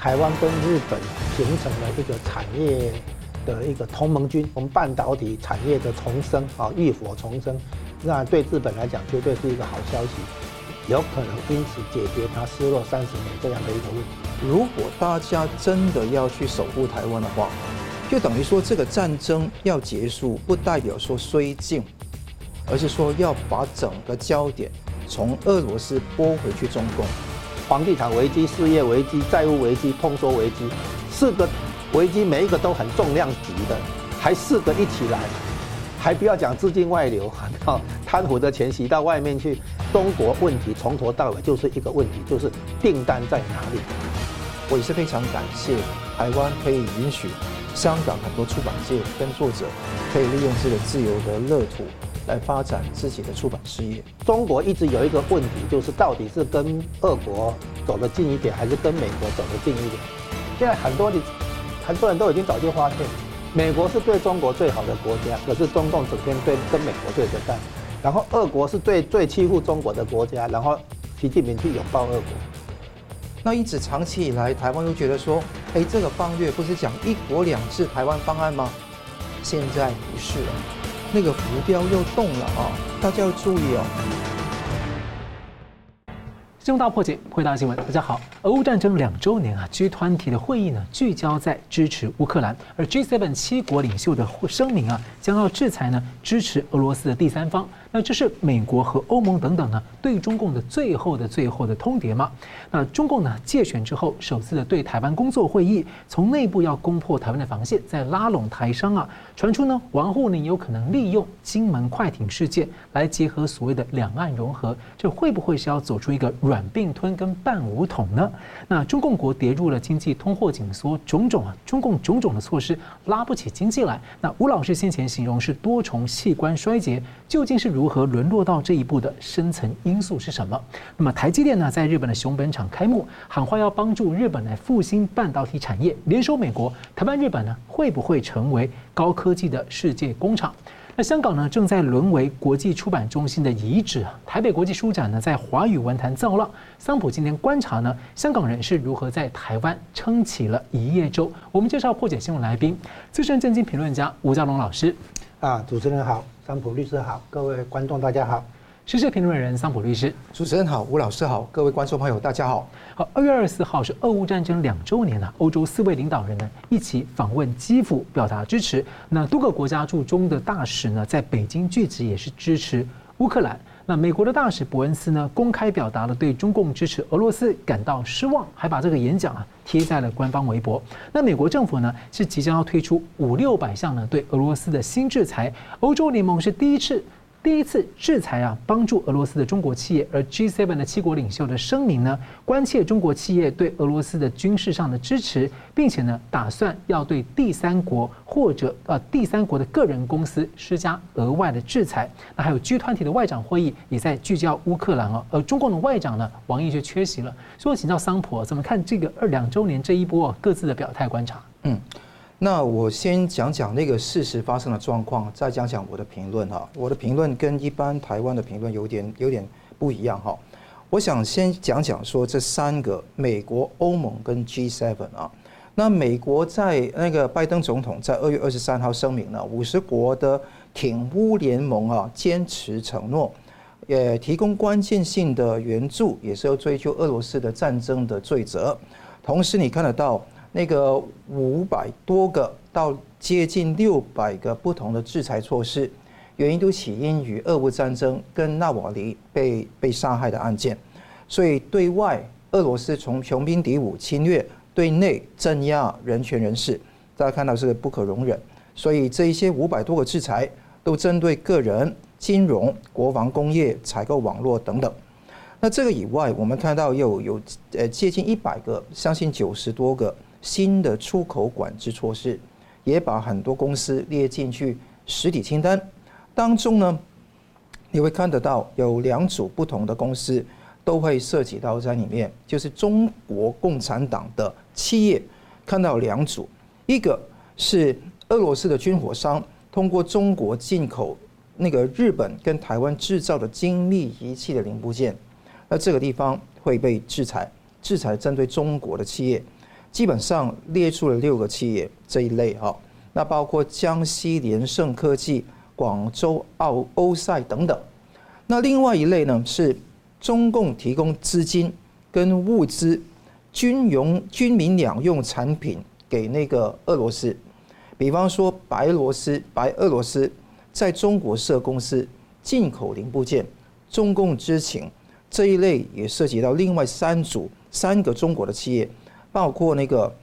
台湾跟日本形成了一个产业的一个同盟军，我们半导体产业的重生啊，浴火重生，那对日本来讲绝对是一个好消息，有可能因此解决它失落三十年这样的一个问题。如果大家真的要去守护台湾的话，就等于说这个战争要结束，不代表说绥靖，而是说要把整个焦点从俄罗斯拨回去中共。房地产危机、失业危机、债务危机、通缩危机，四个危机每一个都很重量级的，还四个一起来，还不要讲资金外流，哈，贪腐的钱洗到外面去。中国问题从头到尾就是一个问题，就是订单在哪里。我也是非常感谢台湾可以允许香港很多出版界跟作者可以利用这个自由的乐土。来发展自己的出版事业。中国一直有一个问题，就是到底是跟俄国走得近一点，还是跟美国走得近一点？现在很多的很多人都已经早就发现，美国是对中国最好的国家，可是中共整天对跟美国对着干。然后俄国是最最欺负中国的国家，然后习近平去拥抱俄国。那一直长期以来，台湾都觉得说，哎，这个方略不是讲一国两制台湾方案吗？现在不是了。那个浮标又动了啊！大家要注意哦。新闻大破解，回答新闻。大家好，俄乌战争两周年啊，G 团体的会议呢聚焦在支持乌克兰，而 G7 七国领袖的声明啊，将要制裁呢支持俄罗斯的第三方。那这是美国和欧盟等等呢对中共的最后的最后的通牒吗？那中共呢借选之后首次的对台湾工作会议，从内部要攻破台湾的防线，再拉拢台商啊，传出呢王沪宁有可能利用金门快艇事件来结合所谓的两岸融合，这会不会是要走出一个软并吞跟半武统呢？那中共国跌入了经济通货紧缩，种种啊中共种种的措施拉不起经济来。那吴老师先前形容是多重器官衰竭，究竟是？如何沦落到这一步的深层因素是什么？那么台积电呢，在日本的熊本厂开幕，喊话要帮助日本来复兴半导体产业，联手美国，台湾、日本呢，会不会成为高科技的世界工厂？那香港呢，正在沦为国际出版中心的遗址啊！台北国际书展呢，在华语文坛造浪。桑普今天观察呢，香港人是如何在台湾撑起了一叶舟。我们介绍破解新闻来宾，资深政经评论家吴家龙老师。啊，主持人好。桑普律师好，各位观众大家好。时事评论人桑普律师，主持人好，吴老师好，各位观众朋友大家好。好，二月二十四号是俄乌战争两周年了，欧洲四位领导人呢一起访问基辅，表达支持。那多个国家驻中的大使呢在北京聚集，也是支持乌克兰。那美国的大使伯恩斯呢，公开表达了对中共支持俄罗斯感到失望，还把这个演讲啊贴在了官方微博。那美国政府呢，是即将要推出五六百项呢对俄罗斯的新制裁，欧洲联盟是第一次。第一次制裁啊，帮助俄罗斯的中国企业，而 G7 的七国领袖的声明呢，关切中国企业对俄罗斯的军事上的支持，并且呢，打算要对第三国或者呃第三国的个人公司施加额外的制裁。那还有 G 团体的外长会议也在聚焦乌克兰哦，而中共的外长呢，王毅却缺席了。所以请教桑普，怎么看这个二两周年这一波各自的表态观察？嗯。那我先讲讲那个事实发生的状况，再讲讲我的评论哈。我的评论跟一般台湾的评论有点有点不一样哈。我想先讲讲说这三个美国、欧盟跟 G7 啊。那美国在那个拜登总统在二月二十三号声明了，五十国的挺乌联盟啊，坚持承诺，也提供关键性的援助，也是要追究俄罗斯的战争的罪责。同时你看得到。那个五百多个到接近六百个不同的制裁措施，原因都起因于俄乌战争跟纳瓦尼被被杀害的案件，所以对外俄罗斯从穷兵黩武侵略，对内镇压人权人士，大家看到是不可容忍，所以这一些五百多个制裁都针对个人、金融、国防工业、采购网络等等。那这个以外，我们看到又有呃接近一百个，相信九十多个。新的出口管制措施，也把很多公司列进去实体清单当中呢。你会看得到有两组不同的公司都会涉及到在里面，就是中国共产党的企业。看到两组，一个是俄罗斯的军火商通过中国进口那个日本跟台湾制造的精密仪器的零部件，那这个地方会被制裁，制裁针对中国的企业。基本上列出了六个企业这一类哈，那包括江西联盛科技、广州奥欧赛等等。那另外一类呢是中共提供资金跟物资、军用军民两用产品给那个俄罗斯，比方说白罗斯、白俄罗斯在中国设公司进口零部件，中共知情这一类也涉及到另外三组三个中国的企业。包括那个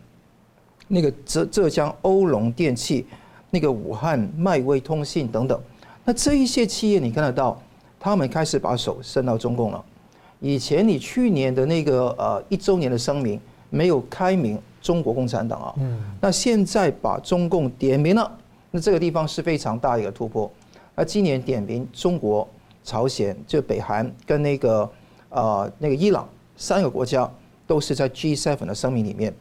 那个浙浙江欧龙电器、那个武汉迈威通信等等，那这一些企业你看得到，他们开始把手伸到中共了。以前你去年的那个呃一周年的声明没有开明中国共产党啊，嗯，那现在把中共点名了，那这个地方是非常大一个突破。那今年点名中国、朝鲜、就北韩跟那个呃那个伊朗三个国家。都是在 G7 的声明里面，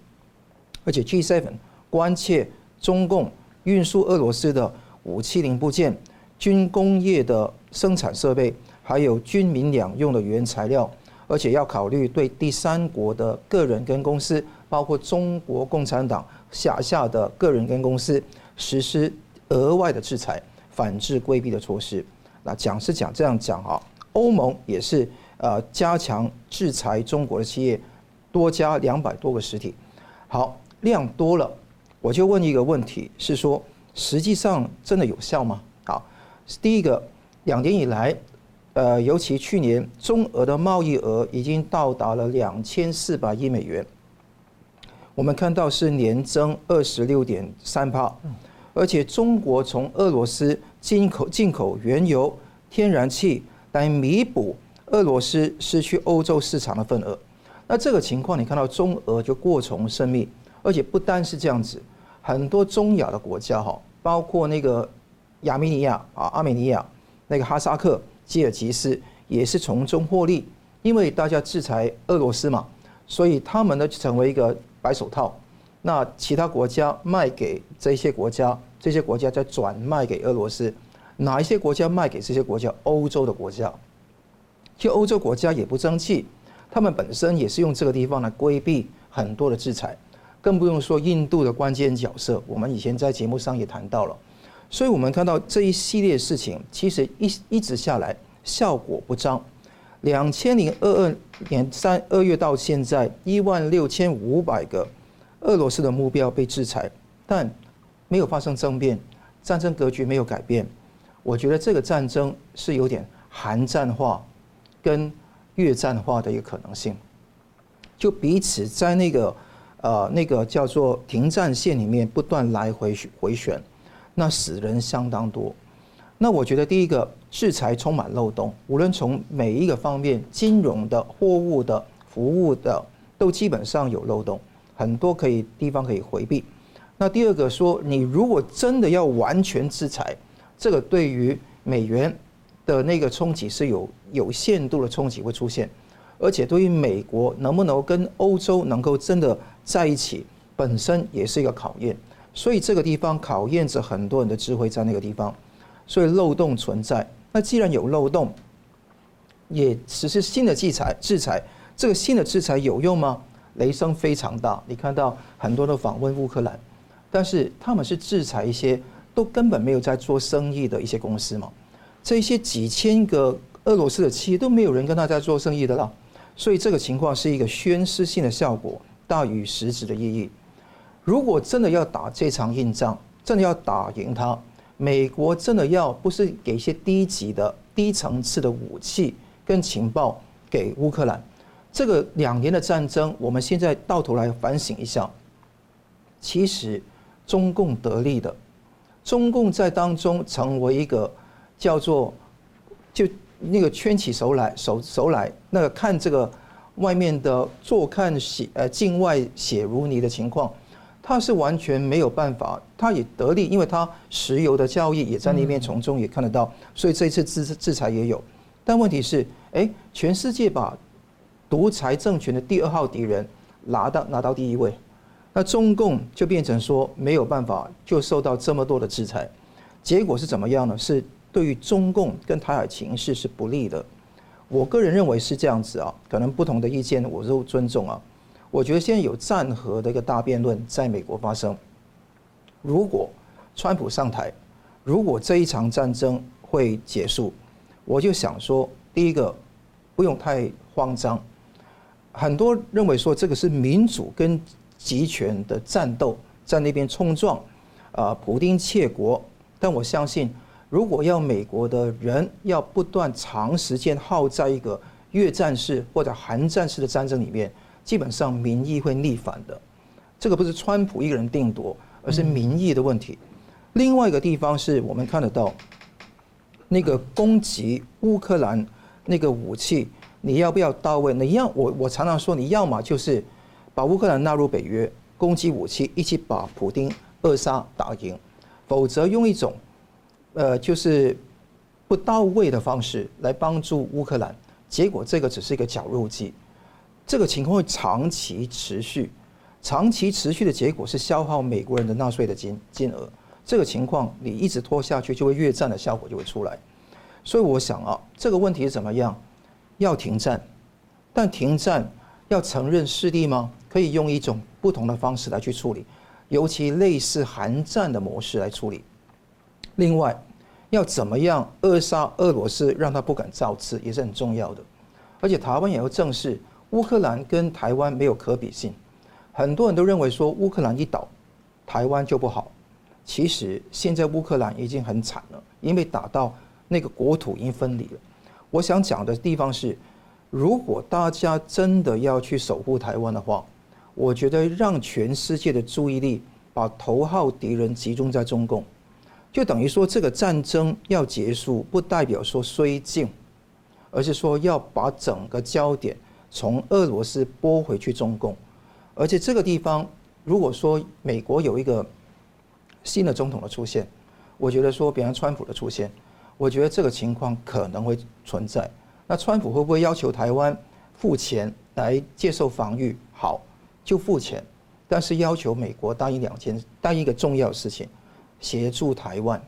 而且 G7 关切中共运输俄罗斯的武器零部件、军工业的生产设备，还有军民两用的原材料，而且要考虑对第三国的个人跟公司，包括中国共产党辖下的个人跟公司，实施额外的制裁、反制规避的措施。那讲是讲这样讲啊，欧盟也是呃加强制裁中国的企业。多加两百多个实体，好，量多了，我就问一个问题，是说实际上真的有效吗？好，第一个，两年以来，呃，尤其去年中俄的贸易额已经到达了两千四百亿美元，我们看到是年增二十六点三趴，而且中国从俄罗斯进口进口原油、天然气来弥补俄罗斯失去欧洲市场的份额。那这个情况，你看到中俄就过从甚密，而且不单是这样子，很多中亚的国家哈，包括那个亚美尼亚啊、阿美尼亚、那个哈萨克、吉尔吉斯也是从中获利，因为大家制裁俄罗斯嘛，所以他们呢成为一个白手套。那其他国家卖给这些国家，这些国家再转卖给俄罗斯，哪一些国家卖给这些国家？欧洲的国家，就欧洲国家也不争气。他们本身也是用这个地方来规避很多的制裁，更不用说印度的关键角色。我们以前在节目上也谈到了，所以我们看到这一系列事情，其实一一直下来效果不彰。两千零二二年三二月到现在，一万六千五百个俄罗斯的目标被制裁，但没有发生政变，战争格局没有改变。我觉得这个战争是有点寒战化，跟。越战化的一个可能性，就彼此在那个呃那个叫做停战线里面不断来回回旋，那死人相当多。那我觉得第一个制裁充满漏洞，无论从每一个方面，金融的、货物的、服务的，都基本上有漏洞，很多可以地方可以回避。那第二个说，你如果真的要完全制裁，这个对于美元。的那个冲击是有有限度的冲击会出现，而且对于美国能不能跟欧洲能够真的在一起，本身也是一个考验。所以这个地方考验着很多人的智慧在那个地方，所以漏洞存在。那既然有漏洞，也实施新的制裁，制裁这个新的制裁有用吗？雷声非常大。你看到很多人访问乌克兰，但是他们是制裁一些都根本没有在做生意的一些公司嘛。这些几千个俄罗斯的企业都没有人跟他在做生意的了，所以这个情况是一个宣示性的效果大于实质的意义。如果真的要打这场硬仗，真的要打赢他，美国真的要不是给一些低级的低层次的武器跟情报给乌克兰，这个两年的战争，我们现在到头来反省一下，其实中共得利的，中共在当中成为一个。叫做，就那个圈起手来手手来，那个看这个外面的坐看血呃境外血如泥的情况，他是完全没有办法，他也得利，因为他石油的交易也在那边从中也看得到，所以这次制制裁也有。但问题是，哎，全世界把独裁政权的第二号敌人拿到拿到第一位，那中共就变成说没有办法，就受到这么多的制裁，结果是怎么样呢？是。对于中共跟台海情势是不利的，我个人认为是这样子啊，可能不同的意见我都尊重啊。我觉得现在有战和的一个大辩论在美国发生。如果川普上台，如果这一场战争会结束，我就想说，第一个不用太慌张。很多认为说这个是民主跟集权的战斗，在那边冲撞，啊，普丁窃国。但我相信，如果要美国的人要不断长时间耗在一个越战式或者韩战式的战争里面，基本上民意会逆反的。这个不是川普一个人定夺，而是民意的问题。另外一个地方是我们看得到，那个攻击乌克兰那个武器。你要不要到位？你要我我常常说，你要么就是把乌克兰纳入北约，攻击武器，一起把普丁扼杀打赢；否则用一种呃就是不到位的方式来帮助乌克兰，结果这个只是一个绞肉机，这个情况会长期持续，长期持续的结果是消耗美国人的纳税的金金额。这个情况你一直拖下去，就会越战的效果就会出来。所以我想啊，这个问题是怎么样？要停战，但停战要承认势力吗？可以用一种不同的方式来去处理，尤其类似韩战的模式来处理。另外，要怎么样扼杀俄罗斯，让他不敢造次，也是很重要的。而且台湾也要正视，乌克兰跟台湾没有可比性。很多人都认为说乌克兰一倒，台湾就不好。其实现在乌克兰已经很惨了，因为打到那个国土已经分离了。我想讲的地方是，如果大家真的要去守护台湾的话，我觉得让全世界的注意力把头号敌人集中在中共，就等于说这个战争要结束，不代表说绥靖，而是说要把整个焦点从俄罗斯拨回去中共，而且这个地方如果说美国有一个新的总统的出现，我觉得说比方川普的出现。我觉得这个情况可能会存在。那川普会不会要求台湾付钱来接受防御？好，就付钱，但是要求美国答应两件，答应一个重要的事情，协助台湾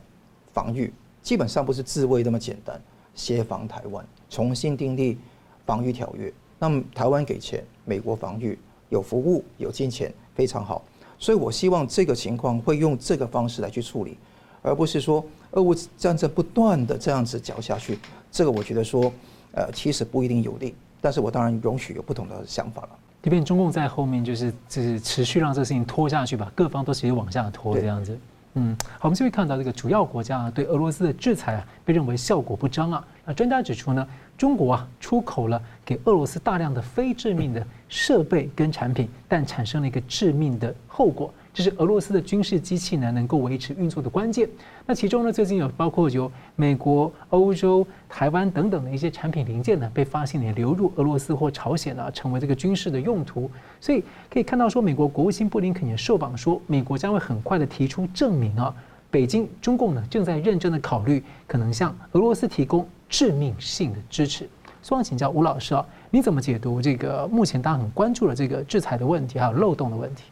防御。基本上不是自卫那么简单，协防台湾，重新订立防御条约。那么台湾给钱，美国防御有服务有金钱，非常好。所以我希望这个情况会用这个方式来去处理。而不是说俄乌战争不断的这样子搅下去，这个我觉得说，呃，其实不一定有利。但是我当然容许有不同的想法了。即便中共在后面就是就是持续让这个事情拖下去吧，各方都其实往下拖这样子。嗯，好，我们就会看到这个主要国家啊对俄罗斯的制裁啊，被认为效果不彰啊。那专家指出呢，中国啊出口了给俄罗斯大量的非致命的设备跟产品，但产生了一个致命的后果。这是俄罗斯的军事机器呢能够维持运作的关键。那其中呢，最近有包括有美国、欧洲、台湾等等的一些产品零件呢，被发现也流入俄罗斯或朝鲜呢，成为这个军事的用途。所以可以看到说，美国国务卿布林肯也受访说，美国将会很快的提出证明啊，北京中共呢正在认真的考虑可能向俄罗斯提供致命性的支持。希望请教吴老师啊，你怎么解读这个目前大家很关注的这个制裁的问题，还有漏洞的问题？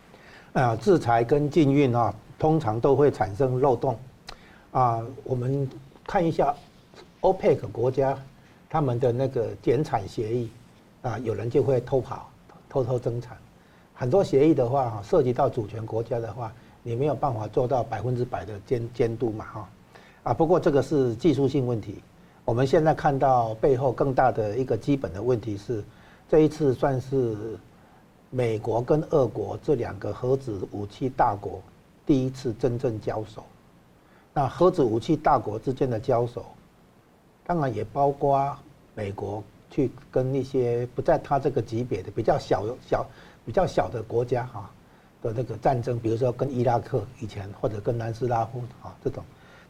啊，制裁跟禁运啊，通常都会产生漏洞。啊，我们看一下 OPEC 国家他们的那个减产协议，啊，有人就会偷跑、偷偷增产。很多协议的话，哈，涉及到主权国家的话，你没有办法做到百分之百的监监督嘛，哈。啊，不过这个是技术性问题。我们现在看到背后更大的一个基本的问题是，这一次算是。美国跟俄国这两个核子武器大国第一次真正交手，那核子武器大国之间的交手，当然也包括美国去跟一些不在他这个级别的比较小小比较小的国家哈的那个战争，比如说跟伊拉克以前或者跟南斯拉夫啊这种，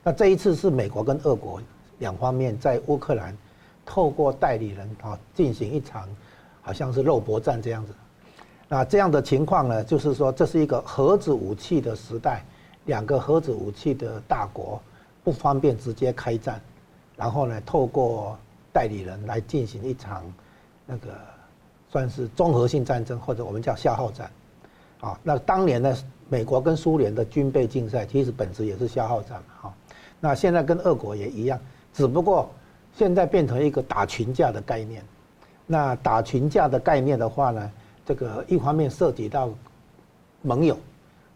那这一次是美国跟俄国两方面在乌克兰透过代理人啊进行一场好像是肉搏战这样子。那这样的情况呢，就是说这是一个核子武器的时代，两个核子武器的大国不方便直接开战，然后呢，透过代理人来进行一场那个算是综合性战争，或者我们叫消耗战。啊，那当年呢，美国跟苏联的军备竞赛其实本质也是消耗战。哈，那现在跟俄国也一样，只不过现在变成一个打群架的概念。那打群架的概念的话呢？这个一方面涉及到盟友，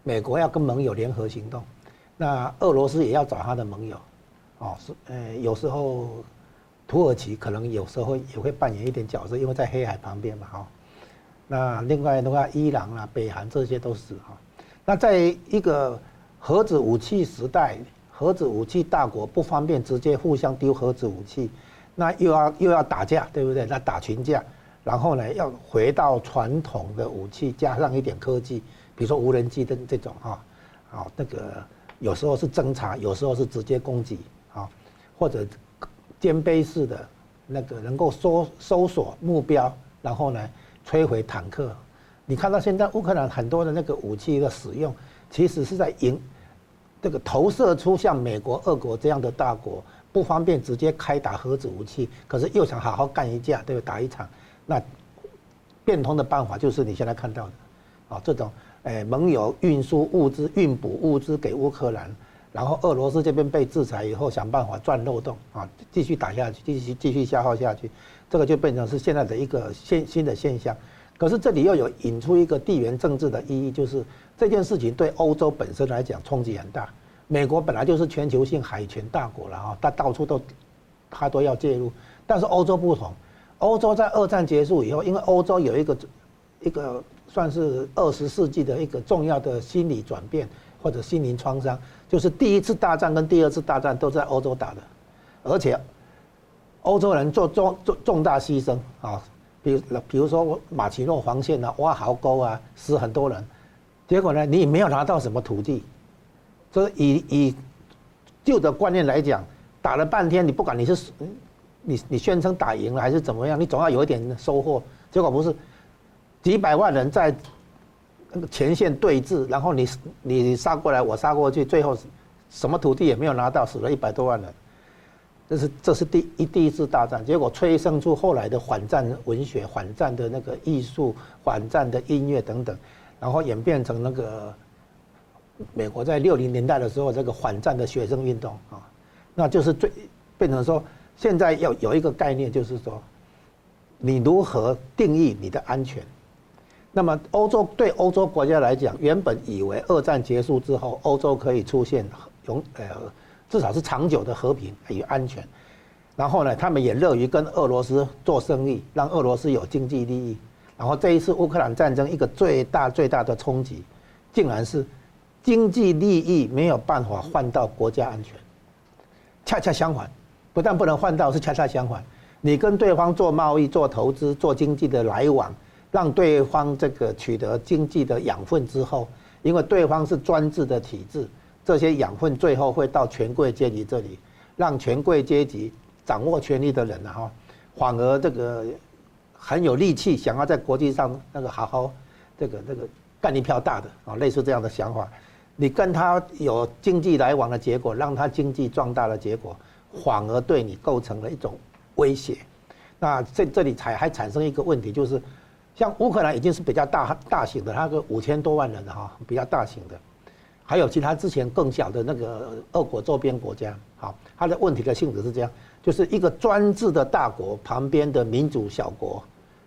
美国要跟盟友联合行动，那俄罗斯也要找他的盟友，哦，是呃有时候土耳其可能有时候也会扮演一点角色，因为在黑海旁边嘛，哈。那另外的话，伊朗啊、北韩这些都是哈。那在一个核子武器时代，核子武器大国不方便直接互相丢核子武器，那又要又要打架，对不对？那打群架。然后呢，要回到传统的武器，加上一点科技，比如说无人机的这种啊，啊，那个有时候是侦察，有时候是直接攻击啊，或者肩背式的那个能够搜搜索目标，然后呢摧毁坦克。你看到现在乌克兰很多的那个武器的使用，其实是在引这个投射出像美国、俄国这样的大国不方便直接开打核子武器，可是又想好好干一架，对不对？打一场。那变通的办法就是你现在看到的，啊，这种诶盟友运输物资、运补物资给乌克兰，然后俄罗斯这边被制裁以后，想办法钻漏洞啊，继续打下去，继续继续消耗下去，这个就变成是现在的一个现新的现象。可是这里又有引出一个地缘政治的意义，就是这件事情对欧洲本身来讲冲击很大。美国本来就是全球性海权大国了啊，它到处都它都要介入，但是欧洲不同。欧洲在二战结束以后，因为欧洲有一个一个算是二十世纪的一个重要的心理转变或者心灵创伤，就是第一次大战跟第二次大战都在欧洲打的，而且欧洲人做重重重大牺牲啊，比如比如说马奇诺防线啊，挖壕沟啊，死很多人，结果呢，你也没有拿到什么土地，所以以以旧的观念来讲，打了半天，你不管你是。你你宣称打赢了还是怎么样？你总要有一点收获。结果不是，几百万人在那个前线对峙，然后你你杀过来，我杀过去，最后什么土地也没有拿到，死了一百多万人。这是这是第一第一次大战，结果催生出后来的反战文学、反战的那个艺术、反战的音乐等等，然后演变成那个美国在六零年代的时候这个反战的学生运动啊，那就是最变成说。现在要有一个概念，就是说，你如何定义你的安全？那么，欧洲对欧洲国家来讲，原本以为二战结束之后，欧洲可以出现永呃至少是长久的和平与安全。然后呢，他们也乐于跟俄罗斯做生意，让俄罗斯有经济利益。然后这一次乌克兰战争，一个最大最大的冲击，竟然是经济利益没有办法换到国家安全，恰恰相反。不但不能换到，是恰恰相反。你跟对方做贸易、做投资、做经济的来往，让对方这个取得经济的养分之后，因为对方是专制的体制，这些养分最后会到权贵阶级这里，让权贵阶级掌握权力的人哈，反而这个很有力气，想要在国际上那个好好这个这个干一票大的啊，类似这样的想法。你跟他有经济来往的结果，让他经济壮大的结果。反而对你构成了一种威胁，那这这里才还产生一个问题，就是像乌克兰已经是比较大大型的，它个五千多万人的哈，比较大型的，还有其他之前更小的那个俄国周边国家，好，它的问题的性质是这样，就是一个专制的大国旁边的民主小国，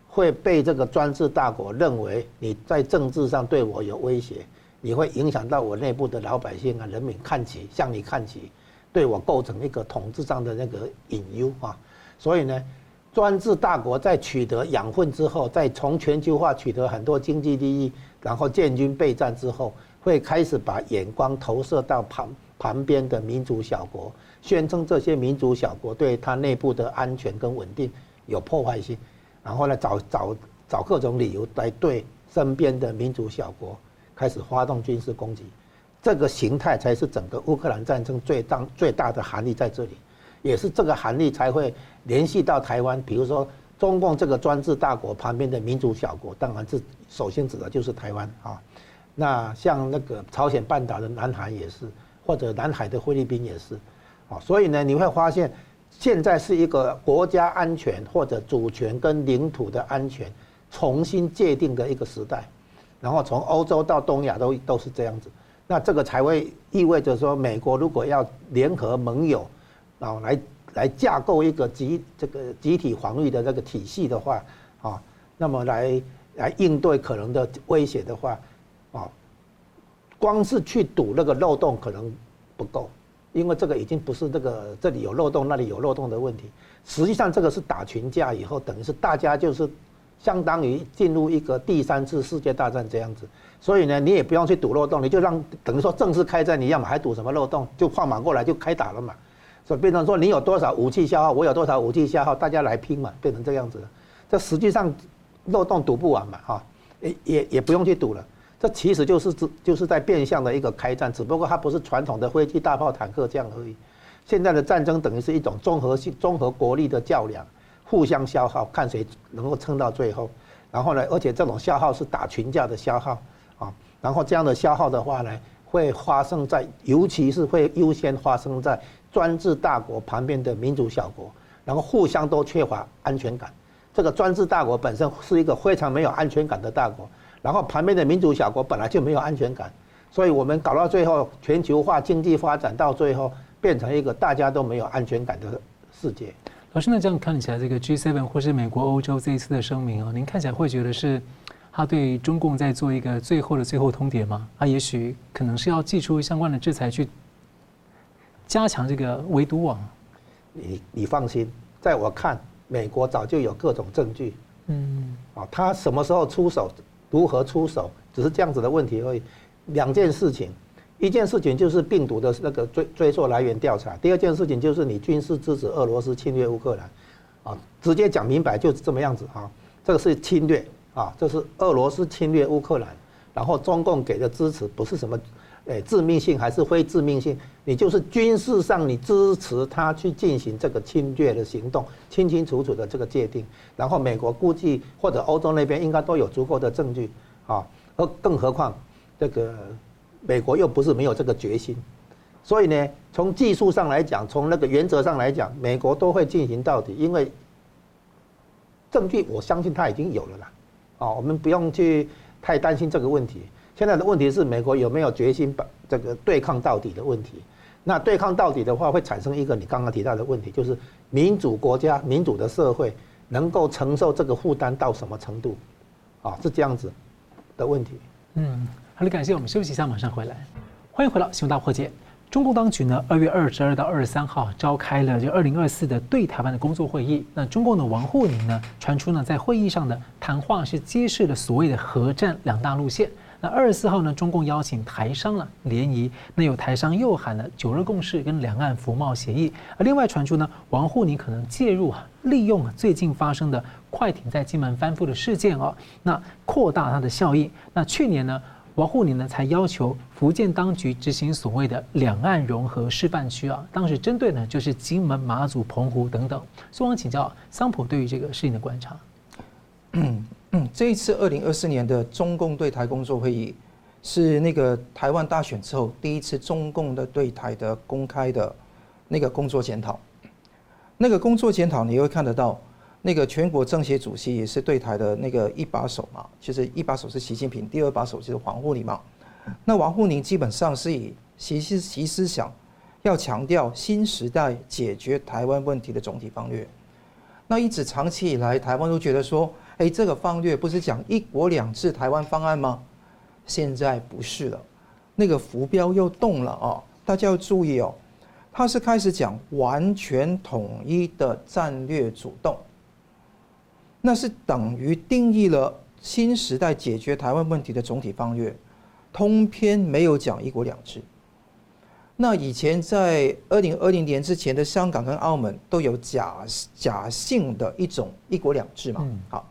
会被这个专制大国认为你在政治上对我有威胁，你会影响到我内部的老百姓啊，人民看齐，向你看齐。对我构成一个统治上的那个隐忧啊，所以呢，专制大国在取得养分之后，在从全球化取得很多经济利益，然后建军备战之后，会开始把眼光投射到旁旁边的民主小国，宣称这些民主小国对他内部的安全跟稳定有破坏性，然后呢，找找找各种理由来对身边的民主小国开始发动军事攻击。这个形态才是整个乌克兰战争最大最大的含义在这里，也是这个含义才会联系到台湾。比如说，中共这个专制大国旁边的民主小国，当然是首先指的就是台湾啊。那像那个朝鲜半岛的南韩也是，或者南海的菲律宾也是，啊，所以呢，你会发现现在是一个国家安全或者主权跟领土的安全重新界定的一个时代，然后从欧洲到东亚都都是这样子。那这个才会意味着说，美国如果要联合盟友，啊来来架构一个集这个集体防御的这个体系的话，啊，那么来来应对可能的威胁的话，啊，光是去堵那个漏洞可能不够，因为这个已经不是那个这里有漏洞那里有漏洞的问题，实际上这个是打群架以后，等于是大家就是相当于进入一个第三次世界大战这样子，所以呢，你也不用去堵漏洞，你就让等于说正式开战一样嘛，还堵什么漏洞？就放马过来就开打了嘛，所以变成说你有多少武器消耗，我有多少武器消耗，大家来拼嘛，变成这样子了。这实际上。漏洞堵不完嘛，哈，也也也不用去堵了。这其实就是指就是在变相的一个开战，只不过它不是传统的飞机、大炮、坦克这样而已。现在的战争等于是一种综合性、综合国力的较量，互相消耗，看谁能够撑到最后。然后呢，而且这种消耗是打群架的消耗啊。然后这样的消耗的话呢，会发生在，尤其是会优先发生在专制大国旁边的民主小国，然后互相都缺乏安全感。这个专制大国本身是一个非常没有安全感的大国，然后旁边的民主小国本来就没有安全感，所以我们搞到最后，全球化经济发展到最后变成一个大家都没有安全感的世界。老师，那这样看起来，这个 G7 或是美国、欧洲这一次的声明啊，您看起来会觉得是他对中共在做一个最后的最后通牒吗？他也许可能是要祭出相关的制裁去加强这个围堵网。你你放心，在我看。美国早就有各种证据，嗯，啊，他什么时候出手，如何出手，只是这样子的问题而已。两件事情，一件事情就是病毒的那个追追溯来源调查，第二件事情就是你军事支持俄罗斯侵略乌克兰，啊，直接讲明白就是这么样子啊，这个是侵略啊，这是俄罗斯侵略乌克兰，然后中共给的支持不是什么。诶，致命性还是非致命性？你就是军事上你支持他去进行这个侵略的行动，清清楚楚的这个界定。然后美国估计或者欧洲那边应该都有足够的证据啊，而更何况这个美国又不是没有这个决心。所以呢，从技术上来讲，从那个原则上来讲，美国都会进行到底，因为证据我相信他已经有了啦。啊，我们不用去太担心这个问题。现在的问题是，美国有没有决心把这个对抗到底的问题？那对抗到底的话，会产生一个你刚刚提到的问题，就是民主国家、民主的社会能够承受这个负担到什么程度？啊，是这样子的问题。嗯，好的，感谢我们休息一下，马上回来。欢迎回到《新闻大破解》。中共当局呢，二月二十二到二十三号召开了就二零二四的对台湾的工作会议。那中共的王沪宁呢，传出呢在会议上的谈话是揭示了所谓的核战两大路线。那二十四号呢，中共邀请台商了联谊，那有台商又喊了九二共识跟两岸服贸协议。而另外传出呢，王沪宁可能介入啊，利用最近发生的快艇在金门翻覆的事件哦，那扩大它的效应。那去年呢，王沪宁呢才要求福建当局执行所谓的两岸融合示范区啊，当时针对呢就是金门、马祖、澎湖等等。所以我想请教桑普对于这个事情的观察。这一次二零二四年的中共对台工作会议，是那个台湾大选之后第一次中共的对台的公开的那个工作检讨。那个工作检讨你会看得到，那个全国政协主席也是对台的那个一把手嘛，其实一把手是习近平，第二把手就是王沪宁嘛。那王沪宁基本上是以习思习思想要强调新时代解决台湾问题的总体方略。那一直长期以来，台湾都觉得说。哎，这个方略不是讲一国两制台湾方案吗？现在不是了，那个浮标又动了啊！大家要注意哦，他是开始讲完全统一的战略主动，那是等于定义了新时代解决台湾问题的总体方略，通篇没有讲一国两制。那以前在二零二零年之前的香港跟澳门都有假假性的一种一国两制嘛？好。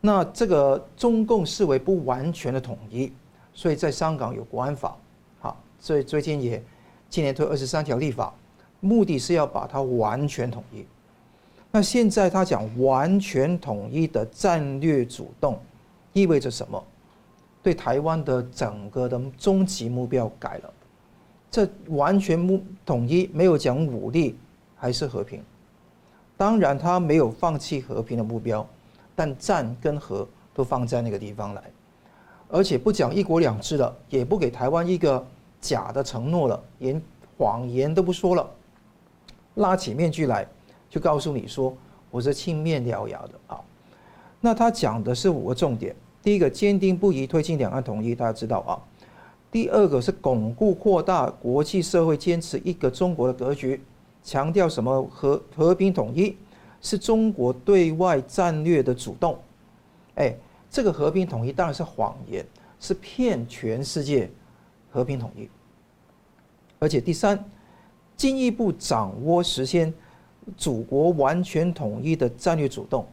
那这个中共视为不完全的统一，所以在香港有国安法，好，所以最近也今年推二十三条立法，目的是要把它完全统一。那现在他讲完全统一的战略主动，意味着什么？对台湾的整个的终极目标改了，这完全目统一没有讲武力还是和平，当然他没有放弃和平的目标。但战跟和都放在那个地方来，而且不讲一国两制了，也不给台湾一个假的承诺了，连谎言都不说了，拉起面具来，就告诉你说我是青面獠牙的啊。那他讲的是五个重点：第一个，坚定不移推进两岸统一，大家知道啊；第二个是巩固扩大国际社会坚持一个中国的格局，强调什么和和平统一是中国对外战略的主动。哎，这个和平统一当然是谎言，是骗全世界和平统一。而且第三，进一步掌握实现祖国完全统一的战略主动，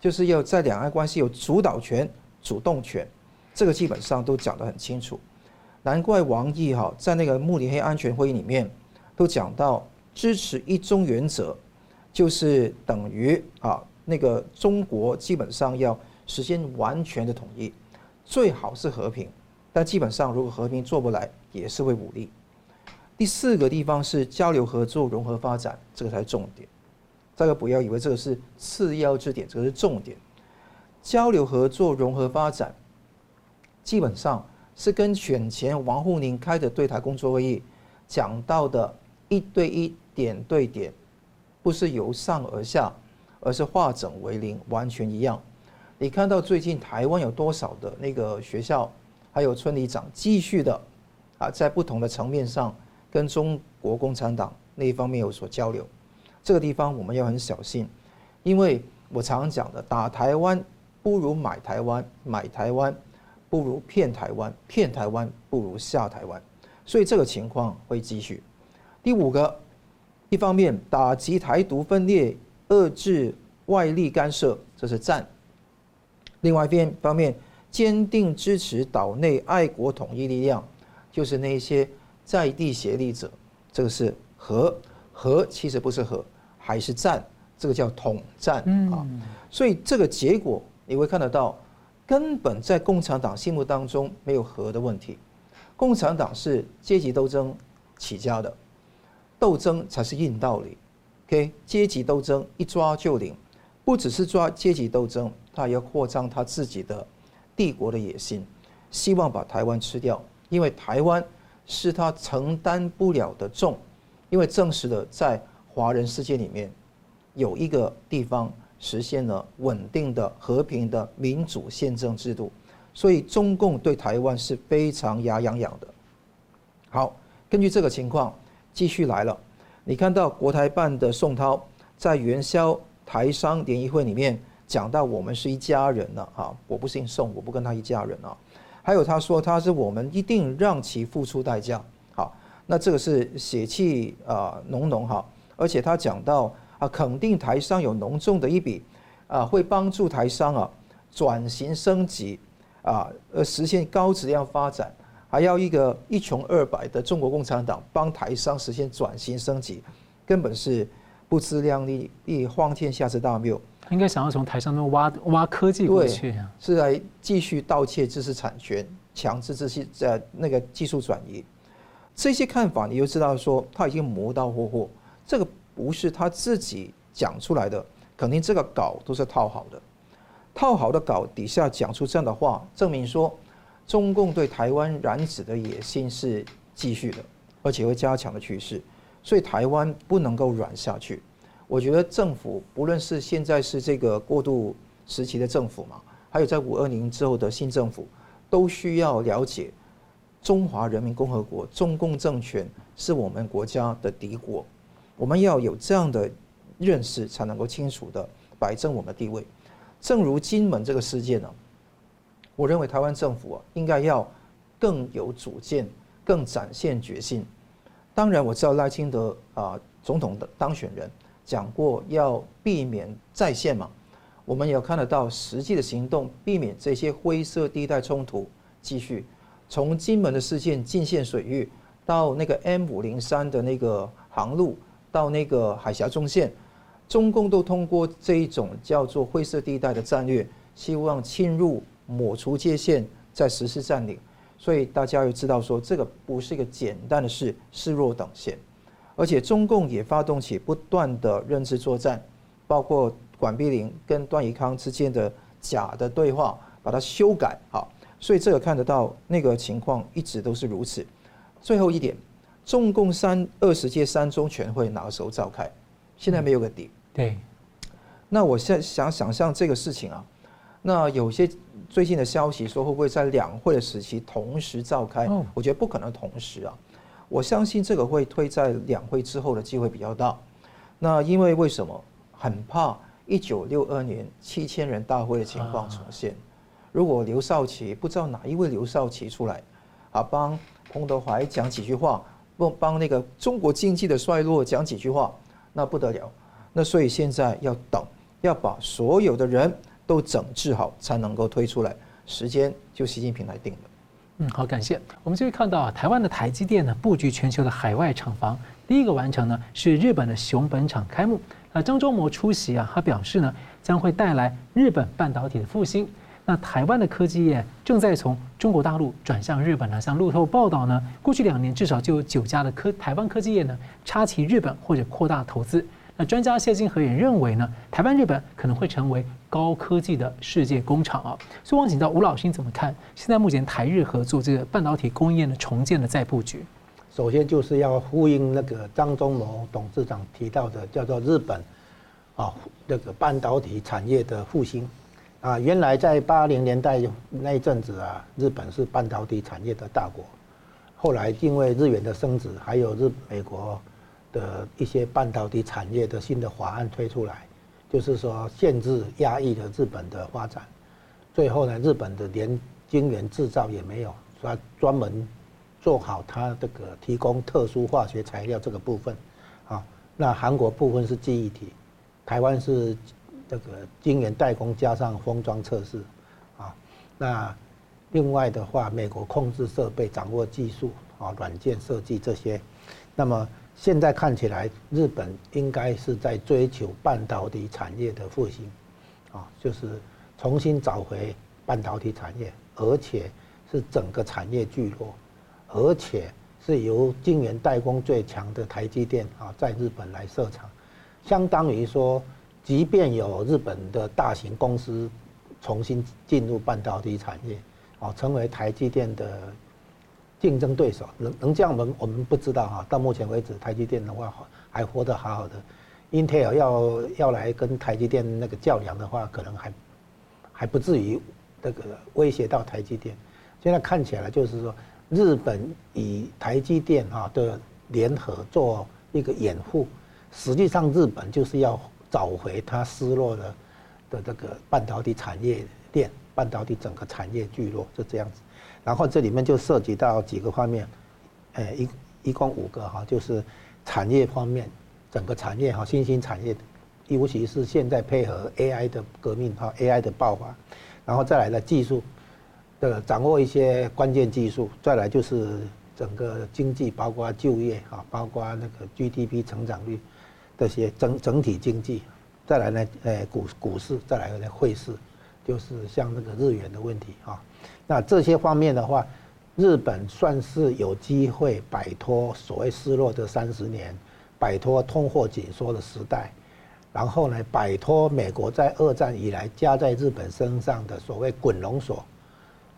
就是要在两岸关系有主导权、主动权，这个基本上都讲得很清楚。难怪王毅哈在那个慕尼黑安全会议里面都讲到，支持一中原则，就是等于啊那个中国基本上要实现完全的统一，最好是和平，但基本上如果和平做不来，也是会武力。第四个地方是交流合作融合发展，这个才是重点。大家不要以为这个是次要之点，这个是重点。交流合作融合发展，基本上是跟选前王沪宁开的对台工作会议讲到的一对一点对点，不是由上而下，而是化整为零，完全一样。你看到最近台湾有多少的那个学校，还有村里长继续的啊，在不同的层面上。跟中国共产党那一方面有所交流，这个地方我们要很小心，因为我常常讲的，打台湾不如买台湾，买台湾不如骗台湾，骗台湾不如下台湾，所以这个情况会继续。第五个，一方面打击台独分裂，遏制外力干涉，这是战；另外一边方面，坚定支持岛内爱国统一力量，就是那些。在地协力者，这个是和和，其实不是和，还是战，这个叫统战啊。所以这个结果你会看得到，根本在共产党心目当中没有和的问题。共产党是阶级斗争起家的，斗争才是硬道理。OK，阶级斗争一抓就灵，不只是抓阶级斗争，他也要扩张他自己的帝国的野心，希望把台湾吃掉，因为台湾。是他承担不了的重，因为证实了在华人世界里面有一个地方实现了稳定的、和平的民主宪政制度，所以中共对台湾是非常牙痒痒的。好，根据这个情况继续来了，你看到国台办的宋涛在元宵台商联谊会里面讲到：“我们是一家人了啊，我不姓宋，我不跟他一家人啊。”还有他说他是我们一定让其付出代价，好，那这个是血气啊浓浓哈，而且他讲到啊肯定台商有浓重的一笔啊，会帮助台商啊转型升级啊，呃实现高质量发展，还要一个一穷二白的中国共产党帮台商实现转型升级，根本是不自量力，一荒天下之大谬。应该想要从台上面挖挖科技过去啊，是来继续盗窃知识产权，强制这些在那个技术转移，这些看法你就知道说他已经磨刀霍霍，这个不是他自己讲出来的，肯定这个稿都是套好的，套好的稿底下讲出这样的话，证明说中共对台湾染指的野心是继续的，而且会加强的趋势，所以台湾不能够软下去。我觉得政府不论是现在是这个过渡时期的政府嘛，还有在五二零之后的新政府，都需要了解中华人民共和国中共政权是我们国家的敌国，我们要有这样的认识，才能够清楚的摆正我们的地位。正如金门这个事件呢，我认为台湾政府啊应该要更有主见，更展现决心。当然我知道赖清德啊总统的当选人。讲过要避免再现嘛，我们也要看得到实际的行动，避免这些灰色地带冲突继续。从金门的事件禁限水域，到那个 M 五零三的那个航路，到那个海峡中线，中共都通过这一种叫做灰色地带的战略，希望侵入、抹除界限，再实施占领。所以大家要知道说，这个不是一个简单的事，视若等闲。而且中共也发动起不断的认知作战，包括管碧玲跟段宜康之间的假的对话，把它修改好，所以这个看得到那个情况一直都是如此。最后一点，中共三二十届三中全会哪个时候召开？现在没有个底。对。那我现在想想象这个事情啊，那有些最近的消息说会不会在两会的时期同时召开？哦，我觉得不可能同时啊。我相信这个会推在两会之后的机会比较大。那因为为什么？很怕一九六二年七千人大会的情况重现。如果刘少奇不知道哪一位刘少奇出来啊，帮彭德怀讲几句话，帮帮那个中国经济的衰落讲几句话，那不得了。那所以现在要等，要把所有的人都整治好，才能够推出来。时间就习近平来定了。嗯，好，感谢。我们就会看到啊，台湾的台积电呢，布局全球的海外厂房，第一个完成呢是日本的熊本厂开幕。那张忠谋出席啊，他表示呢，将会带来日本半导体的复兴。那台湾的科技业正在从中国大陆转向日本呢。像路透报道呢，过去两年至少就有九家的科台湾科技业呢插旗日本或者扩大投资。那专家谢金河也认为呢，台湾日本可能会成为高科技的世界工厂啊。所以，我想请教吴老师你怎么看？现在目前台日合作这个半导体供应链的重建的再布局？首先就是要呼应那个张忠谋董事长提到的，叫做日本啊那个半导体产业的复兴啊。原来在八零年代那一阵子啊，日本是半导体产业的大国，后来因为日元的升值，还有日美国。的一些半导体产业的新的法案推出来，就是说限制压抑了日本的发展，最后呢，日本的连晶圆制造也没有，说专门做好它这个提供特殊化学材料这个部分，啊，那韩国部分是记忆体，台湾是这个晶圆代工加上封装测试，啊，那另外的话，美国控制设备、掌握技术啊、软件设计这些，那么。现在看起来，日本应该是在追求半导体产业的复兴，啊，就是重新找回半导体产业，而且是整个产业聚落，而且是由晶圆代工最强的台积电啊，在日本来设厂，相当于说，即便有日本的大型公司重新进入半导体产业，哦，成为台积电的。竞争对手能能这样，我们我们不知道哈。到目前为止，台积电的话还活得好好的，Intel 要要来跟台积电那个较量的话，可能还还不至于这个威胁到台积电。现在看起来就是说，日本与台积电哈的联合做一个掩护，实际上日本就是要找回它失落的的这个半导体产业链，半导体整个产业聚落就这样子。然后这里面就涉及到几个方面，呃，一一共五个哈，就是产业方面，整个产业哈，新兴产业，尤其是现在配合 AI 的革命哈，AI 的爆发，然后再来的技术的掌握一些关键技术，再来就是整个经济，包括就业哈，包括那个 GDP 成长率这些整整体经济，再来呢，呃，股股市，再来呢汇市，就是像那个日元的问题啊。那这些方面的话，日本算是有机会摆脱所谓失落的三十年，摆脱通货紧缩的时代，然后呢，摆脱美国在二战以来加在日本身上的所谓滚龙锁，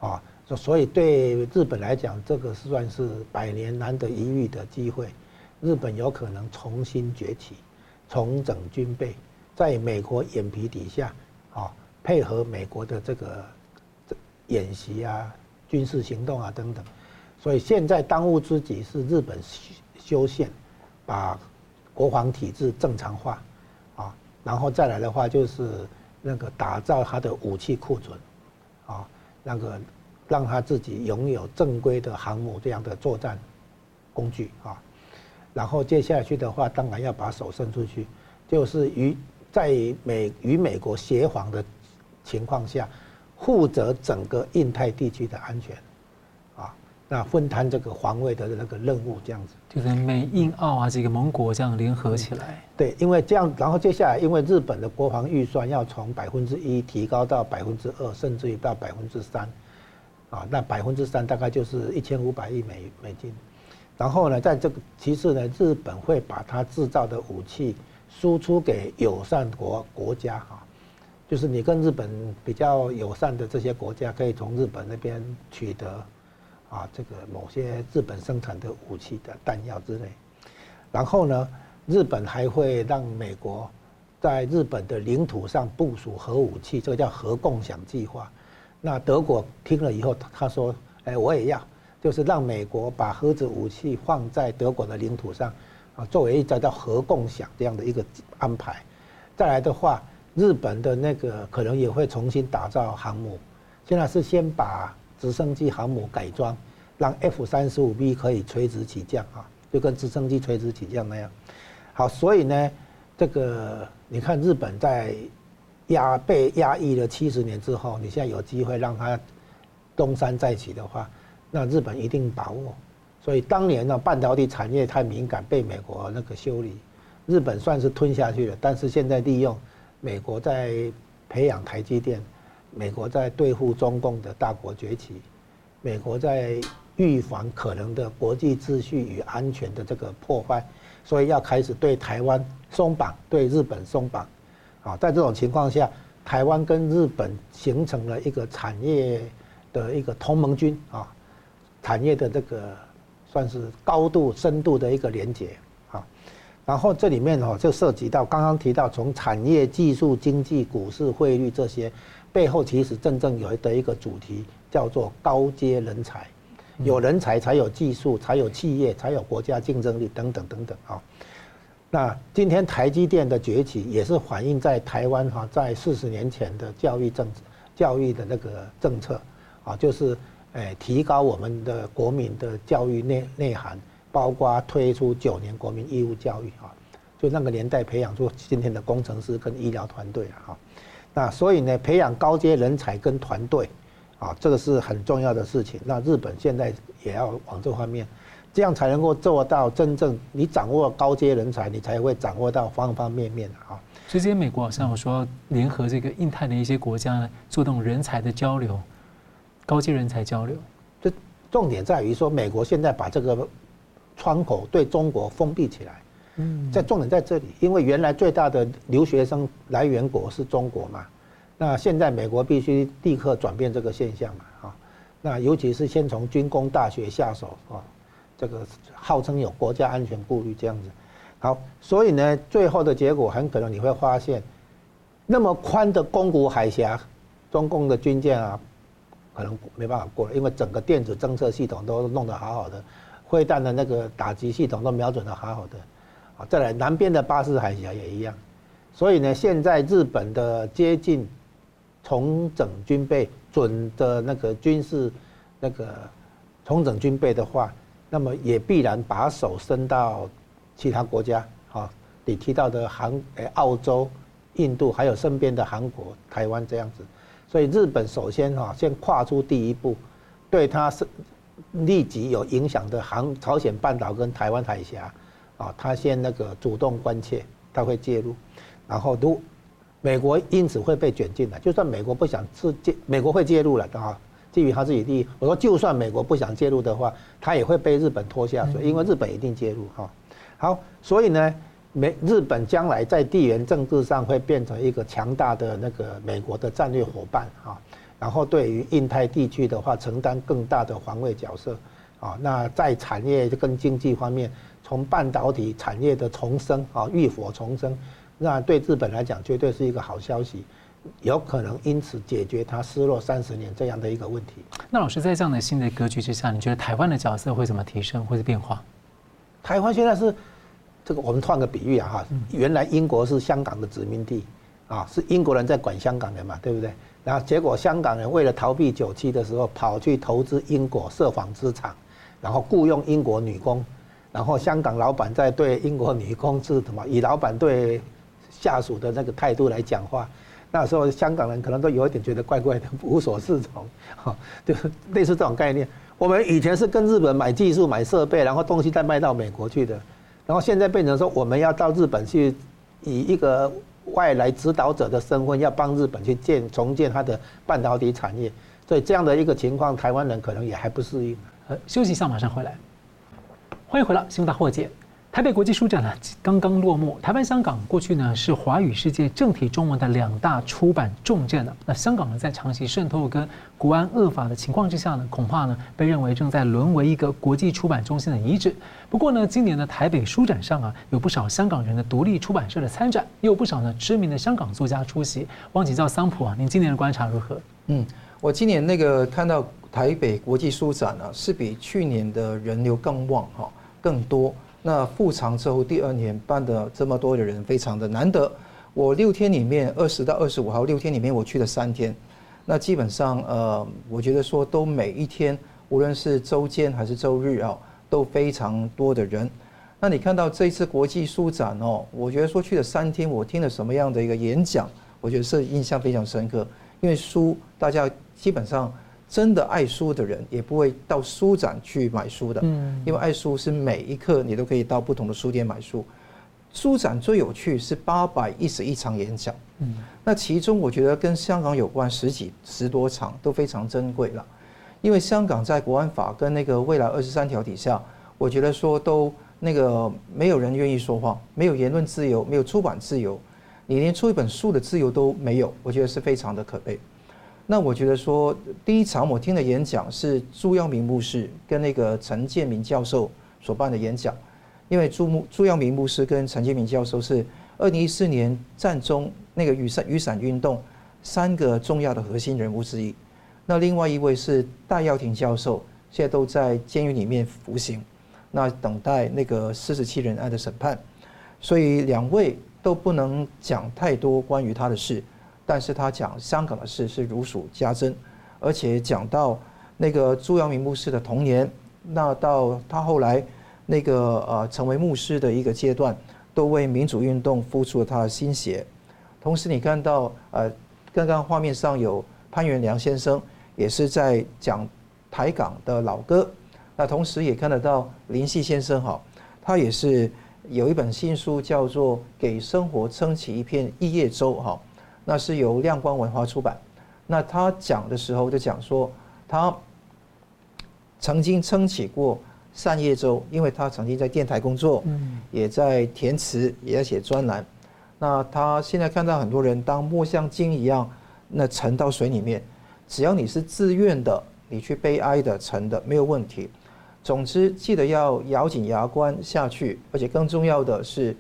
啊，所以对日本来讲，这个算是百年难得一遇的机会，日本有可能重新崛起，重整军备，在美国眼皮底下，啊，配合美国的这个。演习啊，军事行动啊等等，所以现在当务之急是日本修宪，把国防体制正常化，啊，然后再来的话就是那个打造他的武器库存，啊，那个让他自己拥有正规的航母这样的作战工具啊，然后接下去的话，当然要把手伸出去，就是与在美与美国协防的情况下。负责整个印太地区的安全，啊，那分摊这个防卫的那个任务，这样子，就是美印澳啊几个盟国这样联合起来。对，因为这样，然后接下来，因为日本的国防预算要从百分之一提高到百分之二，甚至于到百分之三，啊，那百分之三大概就是一千五百亿美美金。然后呢，在这个其次呢，日本会把它制造的武器输出给友善国国家哈。就是你跟日本比较友善的这些国家，可以从日本那边取得，啊，这个某些日本生产的武器的弹药之类。然后呢，日本还会让美国在日本的领土上部署核武器，这个叫核共享计划。那德国听了以后，他说：“哎，我也要，就是让美国把核子武器放在德国的领土上，啊，作为一个叫核共享这样的一个安排。再来的话，日本的那个可能也会重新打造航母，现在是先把直升机航母改装，让 F 三十五 B 可以垂直起降啊，就跟直升机垂直起降那样。好，所以呢，这个你看日本在。”压被压抑了七十年之后，你现在有机会让它东山再起的话，那日本一定把握。所以当年呢，半导体产业太敏感，被美国那个修理，日本算是吞下去了。但是现在利用美国在培养台积电，美国在对付中共的大国崛起，美国在预防可能的国际秩序与安全的这个破坏，所以要开始对台湾松绑，对日本松绑。啊，在这种情况下，台湾跟日本形成了一个产业的一个同盟军啊，产业的这个算是高度深度的一个连接啊。然后这里面哦，就涉及到刚刚提到从产业、技术、经济、股市、汇率这些背后，其实真正有的一个主题叫做高阶人才，有人才才有技术，才有企业，才有国家竞争力等等等等啊。那今天台积电的崛起也是反映在台湾哈，在四十年前的教育政教育的那个政策啊，就是诶提高我们的国民的教育内内涵，包括推出九年国民义务教育啊，就那个年代培养出今天的工程师跟医疗团队啊。那所以呢，培养高阶人才跟团队啊，这个是很重要的事情。那日本现在也要往这方面。这样才能够做到真正你掌握高阶人才，你才会掌握到方方面面啊。之前美国好像我说联合这个印太的一些国家呢，做这种人才的交流，高阶人才交流。这重点在于说，美国现在把这个窗口对中国封闭起来。嗯。在重点在这里，因为原来最大的留学生来源国是中国嘛，那现在美国必须立刻转变这个现象嘛啊。那尤其是先从军工大学下手啊。这个号称有国家安全顾虑这样子，好，所以呢，最后的结果很可能你会发现，那么宽的宫古海峡，中共的军舰啊，可能没办法过了，因为整个电子侦测系统都弄得好好的，飞弹的那个打击系统都瞄准得好好的，啊，再来南边的巴士海峡也一样，所以呢，现在日本的接近重整军备准的那个军事那个重整军备的话。那么也必然把手伸到其他国家，啊，你提到的韩、诶澳洲、印度，还有身边的韩国、台湾这样子，所以日本首先哈先跨出第一步，对他是立即有影响的韩朝鲜半岛跟台湾海峡，啊，他先那个主动关切，他会介入，然后如美国因此会被卷进来，就算美国不想自介，美国会介入了啊。基于他自己利益，我说就算美国不想介入的话，他也会被日本拖下水，因为日本一定介入哈。好，所以呢，美日本将来在地缘政治上会变成一个强大的那个美国的战略伙伴啊，然后对于印太地区的话，承担更大的防卫角色啊。那在产业跟经济方面，从半导体产业的重生啊，浴火重生，那对日本来讲绝对是一个好消息。有可能因此解决他失落三十年这样的一个问题。那老师在这样的新的格局之下，你觉得台湾的角色会怎么提升，或者变化？台湾现在是这个，我们换个比喻啊哈，原来英国是香港的殖民地啊，是英国人在管香港人嘛，对不对？然后结果香港人为了逃避九七的时候，跑去投资英国设纺织厂，然后雇佣英国女工，然后香港老板在对英国女工是什么？以老板对下属的那个态度来讲话。那时候香港人可能都有一点觉得怪怪的，无所适从，哈，就是类似这种概念。我们以前是跟日本买技术、买设备，然后东西再卖到美国去的，然后现在变成说我们要到日本去，以一个外来指导者的身份，要帮日本去建重建它的半导体产业。所以这样的一个情况，台湾人可能也还不适应。呃，休息一下，马上回来。欢迎回来，新闻大破解。台北国际书展呢刚刚落幕，台湾、香港过去呢是华语世界正体中文的两大出版重镇了。那香港呢在长期渗透跟国安恶法的情况之下呢，恐怕呢被认为正在沦为一个国际出版中心的遗址。不过呢，今年的台北书展上啊，有不少香港人的独立出版社的参展，也有不少呢知名的香港作家出席。汪请教桑普啊，您今年的观察如何？嗯，我今年那个看到台北国际书展呢、是比去年的人流更旺哈，更多。那复常之后第二年办的这么多的人，非常的难得。我六天里面，二十到二十五号六天里面，我去了三天。那基本上，呃，我觉得说都每一天，无论是周间还是周日啊，都非常多的人。那你看到这一次国际书展哦，我觉得说去了三天，我听了什么样的一个演讲，我觉得是印象非常深刻。因为书大家基本上。真的爱书的人也不会到书展去买书的，嗯，因为爱书是每一刻你都可以到不同的书店买书。书展最有趣是八百一十一场演讲，嗯，那其中我觉得跟香港有关十几十多场都非常珍贵了，因为香港在国安法跟那个未来二十三条底下，我觉得说都那个没有人愿意说话，没有言论自由，没有出版自由，你连出一本书的自由都没有，我觉得是非常的可悲。那我觉得说，第一场我听的演讲是朱耀明牧师跟那个陈建明教授所办的演讲，因为朱牧朱耀明牧师跟陈建明教授是二零一四年战中那个雨伞雨伞运动三个重要的核心人物之一。那另外一位是戴耀廷教授，现在都在监狱里面服刑，那等待那个四十七人案的审判，所以两位都不能讲太多关于他的事。但是他讲香港的事是如数家珍，而且讲到那个朱耀明牧师的童年，那到他后来那个呃成为牧师的一个阶段，都为民主运动付出了他的心血。同时，你看到呃刚刚画面上有潘元良先生，也是在讲台港的老歌。那同时也看得到林夕先生哈，他也是有一本新书叫做《给生活撑起一片一叶舟》哈。那是由亮光文化出版。那他讲的时候就讲说，他曾经撑起过善业舟，因为他曾经在电台工作，也在填词，也在写专栏。那他现在看到很多人当墨香鲸一样，那沉到水里面，只要你是自愿的，你去悲哀的沉的没有问题。总之，记得要咬紧牙关下去，而且更重要的是。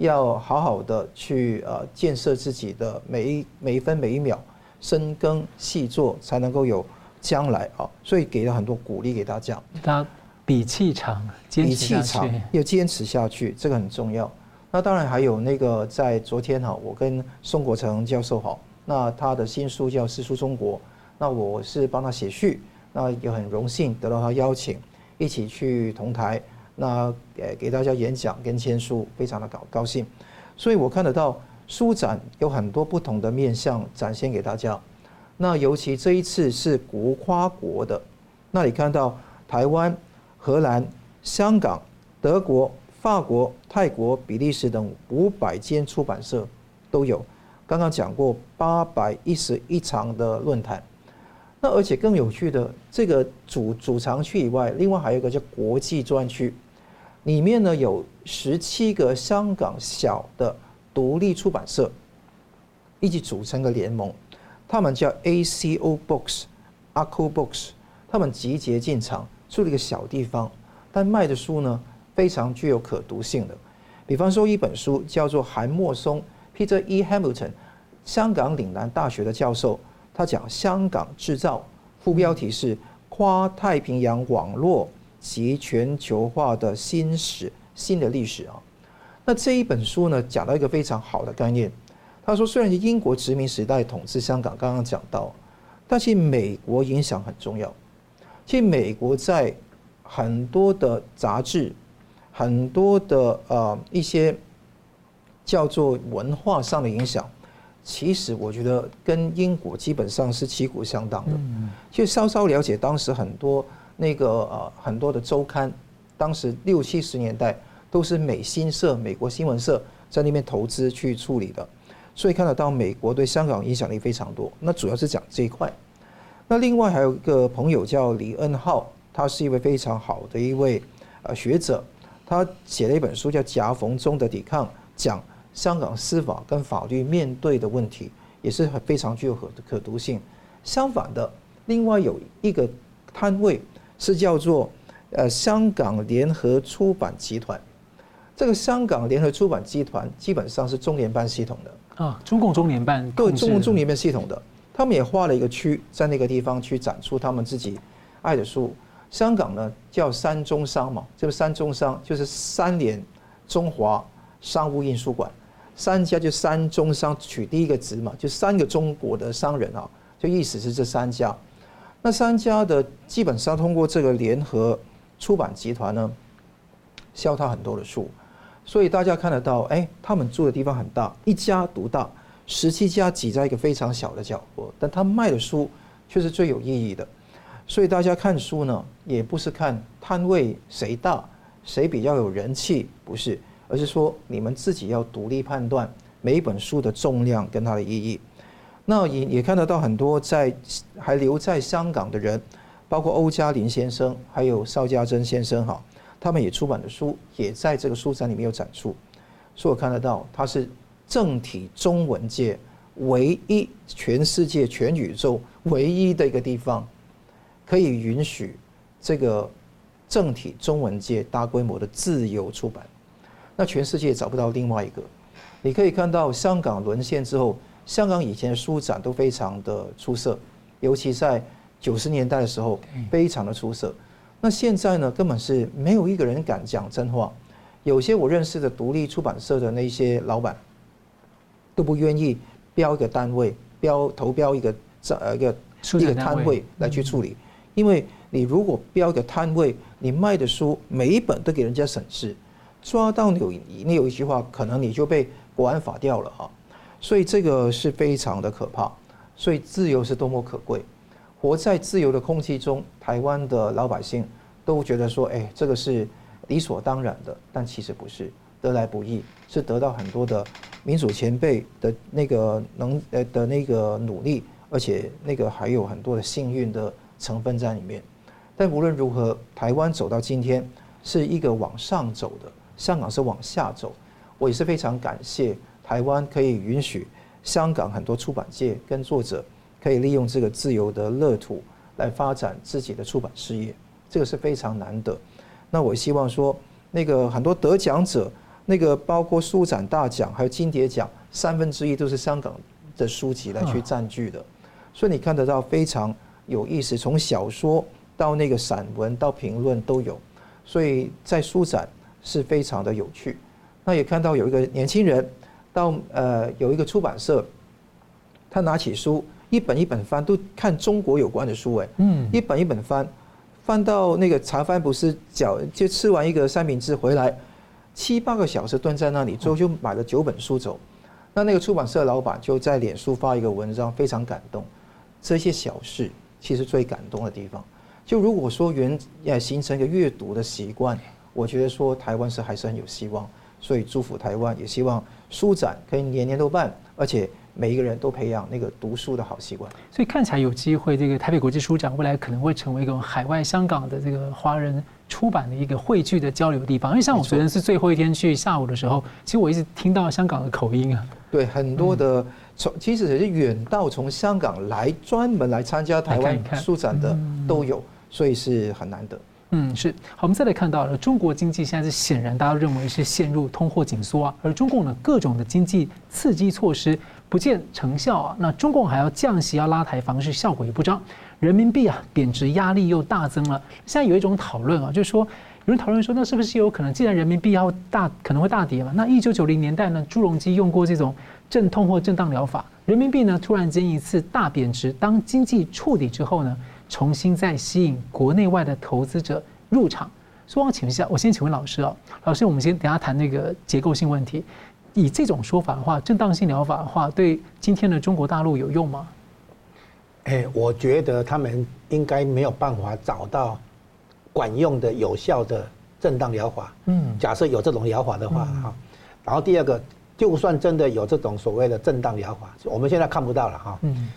要好好的去呃建设自己的每一每一分每一秒，深耕细作才能够有将来啊！所以给了很多鼓励给大家。他比气场，比气场要坚持下去，这个很重要。那当然还有那个在昨天哈，我跟宋国成教授哈，那他的新书叫《诗书中国》，那我是帮他写序，那也很荣幸得到他邀请，一起去同台。那给给大家演讲跟签书，非常的高高兴，所以我看得到书展有很多不同的面向展现给大家。那尤其这一次是国跨国的，那你看到台湾、荷兰、香港、德国、法国、泰国、比利时等五百间出版社都有。刚刚讲过八百一十一场的论坛，那而且更有趣的，这个主主场区以外，另外还有一个叫国际专区。里面呢有十七个香港小的独立出版社，一起组成个联盟，他们叫 ACO Books、ACO Books，他们集结进场，住了一个小地方，但卖的书呢非常具有可读性的。比方说一本书叫做韩默松 （Peter E. Hamilton），香港岭南大学的教授，他讲香港制造，副标题是跨太平洋网络。及全球化的新史，新的历史啊。那这一本书呢，讲到一个非常好的概念。他说，虽然是英国殖民时代统治香港，刚刚讲到，但是美国影响很重要。其实美国在很多的杂志、很多的呃一些叫做文化上的影响，其实我觉得跟英国基本上是旗鼓相当的。就稍稍了解当时很多。那个呃，很多的周刊，当时六七十年代都是美新社、美国新闻社在那边投资去处理的，所以看得到美国对香港影响力非常多。那主要是讲这一块。那另外还有一个朋友叫李恩浩，他是一位非常好的一位呃学者，他写了一本书叫《夹缝中的抵抗》，讲香港司法跟法律面对的问题，也是非常具有可可读性。相反的，另外有一个摊位是叫做呃香港联合出版集团。这个香港联合出版集团基本上是中联办系统的啊，中共中联办对中共中联办系统的，他们也划了一个区在那个地方去展出他们自己爱的书。香港呢叫三中商嘛，这个三中商就是三联、中华商务印书馆，三家就三中商取第一个字嘛，就三个中国的商人啊，就意思是这三家。那三家的基本上通过这个联合出版集团呢，销他很多的书。所以大家看得到，哎，他们住的地方很大，一家独大，十七家挤在一个非常小的角落，但他卖的书却是最有意义的。所以大家看书呢，也不是看摊位谁大，谁比较有人气，不是，而是说你们自己要独立判断每一本书的重量跟它的意义。那也也看得到很多在还留在香港的人，包括欧嘉林先生，还有邵家臻先生，哈。他们也出版的书也在这个书展里面有展出，所以我看得到它是正体中文界唯一全世界全宇宙唯一的一个地方，可以允许这个正体中文界大规模的自由出版。那全世界找不到另外一个。你可以看到香港沦陷之后，香港以前的书展都非常的出色，尤其在九十年代的时候非常的出色。那现在呢，根本是没有一个人敢讲真话。有些我认识的独立出版社的那些老板，都不愿意标一个单位，标投标一个这呃一个一个摊位来去处理。因为你如果标一个摊位，你卖的书每一本都给人家审视，抓到你有你有一句话，可能你就被国安法掉了哈。所以这个是非常的可怕。所以自由是多么可贵。活在自由的空气中，台湾的老百姓都觉得说：“哎，这个是理所当然的。”但其实不是，得来不易，是得到很多的民主前辈的那个能呃的那个努力，而且那个还有很多的幸运的成分在里面。但无论如何，台湾走到今天是一个往上走的，香港是往下走。我也是非常感谢台湾可以允许香港很多出版界跟作者。可以利用这个自由的乐土来发展自己的出版事业，这个是非常难得。那我希望说，那个很多得奖者，那个包括书展大奖还有金蝶奖，三分之一都是香港的书籍来去占据的。所以你看得到非常有意思，从小说到那个散文到评论都有。所以在书展是非常的有趣。那也看到有一个年轻人到呃有一个出版社，他拿起书。一本一本翻，都看中国有关的书，哎，嗯，一本一本翻，翻到那个茶饭不思，脚就吃完一个三明治回来，七八个小时蹲在那里，最后就买了九本书走。那那个出版社老板就在脸书发一个文章，非常感动。这些小事其实最感动的地方，就如果说原呃形成一个阅读的习惯，我觉得说台湾是还是很有希望。所以祝福台湾，也希望书展可以年年都办，而且。每一个人都培养那个读书的好习惯，所以看起来有机会。这个台北国际书展未来可能会成为一个海外香港的这个华人出版的一个汇聚的交流地方。因为像我昨天是最后一天去，下午的时候，其实我一直听到香港的口音啊。对，很多的从其实也是远道从香港来专门来参加台湾书展的都有，所以是很难得。嗯，是好。我们再来看到了中国经济现在是显然大家认为是陷入通货紧缩啊，而中共呢各种的经济刺激措施不见成效啊。那中共还要降息，要拉抬房市，效果也不彰。人民币啊贬值压力又大增了。现在有一种讨论啊，就是说有人讨论说，那是不是有可能，既然人民币要大可能会大跌嘛？那一九九零年代呢，朱镕基用过这种镇痛或震荡疗法，人民币呢突然间一次大贬值，当经济触底之后呢？重新再吸引国内外的投资者入场，所以我请问一下，我先请问老师啊，老师，我们先等下谈那个结构性问题。以这种说法的话，正当性疗法的话，对今天的中国大陆有用吗？哎，我觉得他们应该没有办法找到管用的、有效的正当疗法。嗯，假设有这种疗法的话，哈。然后第二个，就算真的有这种所谓的正当疗法，我们现在看不到了哈。嗯。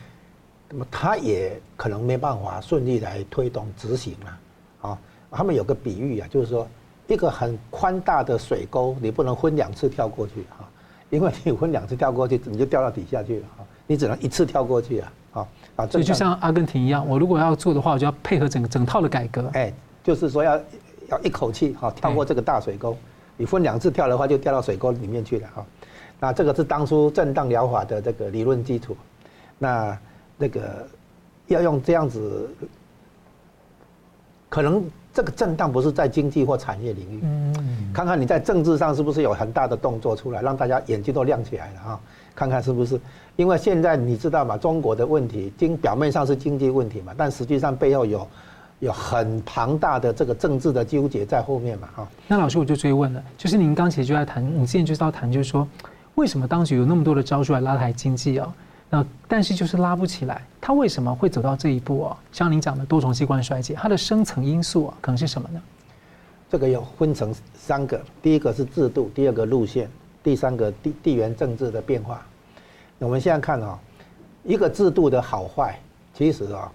那么他也可能没办法顺利来推动执行了，啊，他们有个比喻啊，就是说，一一个很宽大的水沟，你不能分两次跳过去哈，因为你分两次跳过去，你就掉到底下去了哈，你只能一次跳过去啊，啊啊，所以就像阿根廷一样，我如果要做的话，我就要配合整整套的改革。哎，就是说要要一口气哈跳过这个大水沟，你分两次跳的话，就掉到水沟里面去了哈。那这个是当初震荡疗法的这个理论基础，那那个要用这样子，可能。这个震荡不是在经济或产业领域，嗯，看看你在政治上是不是有很大的动作出来，让大家眼睛都亮起来了啊！看看是不是，因为现在你知道嘛？中国的问题，经表面上是经济问题嘛，但实际上背后有有很庞大的这个政治的纠结在后面嘛，哈。那老师我就追问了，就是您刚才就在谈，你之前就是要谈，就是说，为什么当局有那么多的招数来拉抬经济啊？那但是就是拉不起来，它为什么会走到这一步啊？像您讲的多重器官衰竭，它的深层因素啊，可能是什么呢？这个要分成三个，第一个是制度，第二个路线，第三个地地缘政治的变化。我们现在看啊，一个制度的好坏，其实啊，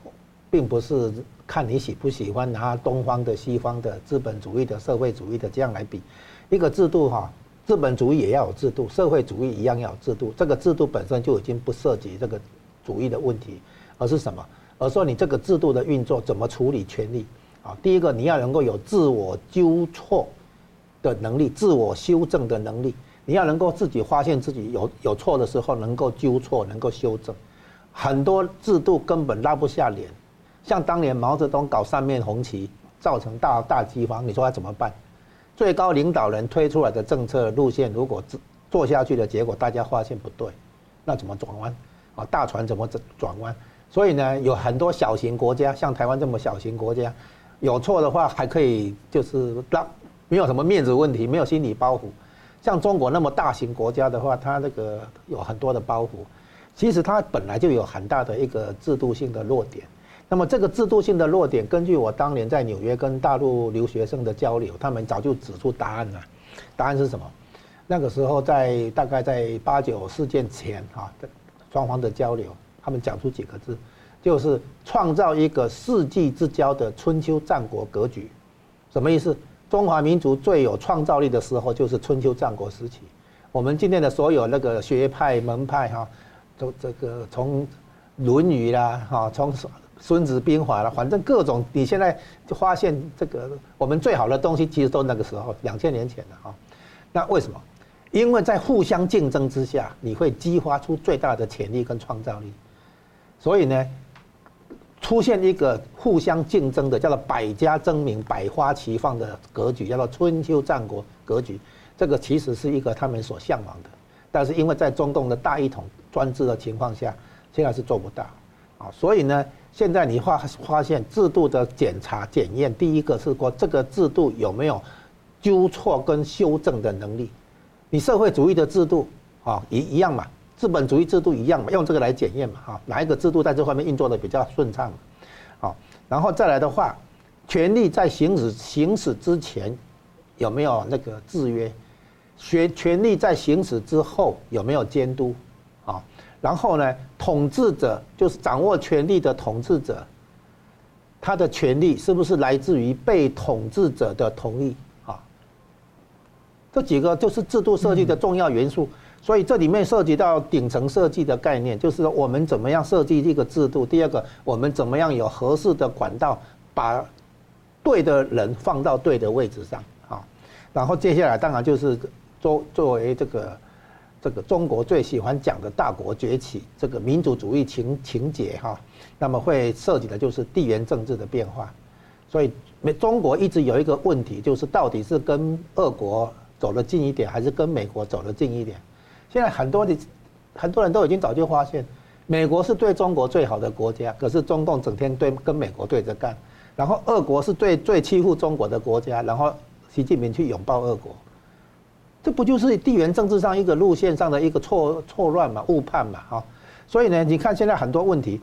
并不是看你喜不喜欢拿东方的、西方的、资本主义的、社会主义的这样来比，一个制度哈。资本主义也要有制度，社会主义一样要有制度。这个制度本身就已经不涉及这个主义的问题，而是什么？而说你这个制度的运作怎么处理权力啊？第一个你要能够有自我纠错的能力，自我修正的能力。你要能够自己发现自己有有错的时候，能够纠错，能够修正。很多制度根本拉不下脸，像当年毛泽东搞三面红旗，造成大大饥荒，你说他怎么办？最高领导人推出来的政策路线，如果做下去的结果，大家发现不对，那怎么转弯？啊，大船怎么转转弯？所以呢，有很多小型国家，像台湾这么小型国家，有错的话还可以就是让没有什么面子问题，没有心理包袱。像中国那么大型国家的话，它那个有很多的包袱，其实它本来就有很大的一个制度性的弱点。那么这个制度性的弱点，根据我当年在纽约跟大陆留学生的交流，他们早就指出答案了。答案是什么？那个时候在大概在八九事件前啊，双方的交流，他们讲出几个字，就是创造一个世纪之交的春秋战国格局。什么意思？中华民族最有创造力的时候就是春秋战国时期。我们今天的所有那个学派门派哈，都这个从《论语》啦哈，从。孙子兵法了，反正各种，你现在就发现这个我们最好的东西，其实都那个时候两千年前的哈。那为什么？因为在互相竞争之下，你会激发出最大的潜力跟创造力。所以呢，出现一个互相竞争的叫做百家争鸣、百花齐放的格局，叫做春秋战国格局。这个其实是一个他们所向往的，但是因为在中共的大一统专制的情况下，现在是做不到啊。所以呢。现在你发发现制度的检查检验，第一个是说这个制度有没有纠错跟修正的能力。你社会主义的制度啊，一一样嘛，资本主义制度一样嘛，用这个来检验嘛，哈，哪一个制度在这方面运作的比较顺畅？好，然后再来的话，权力在行使行使之前有没有那个制约？权权力在行使之后有没有监督？然后呢，统治者就是掌握权力的统治者，他的权力是不是来自于被统治者的同意啊？这几个就是制度设计的重要元素。所以这里面涉及到顶层设计的概念，就是我们怎么样设计这个制度。第二个，我们怎么样有合适的管道，把对的人放到对的位置上啊？然后接下来当然就是作作为这个。这个中国最喜欢讲的大国崛起，这个民族主义情情节哈，那么会涉及的就是地缘政治的变化，所以美中国一直有一个问题，就是到底是跟俄国走得近一点，还是跟美国走得近一点？现在很多的很多人都已经早就发现，美国是对中国最好的国家，可是中共整天对跟美国对着干，然后俄国是最最欺负中国的国家，然后习近平去拥抱俄国。这不就是地缘政治上一个路线上的一个错错乱嘛、误判嘛，哈。所以呢，你看现在很多问题，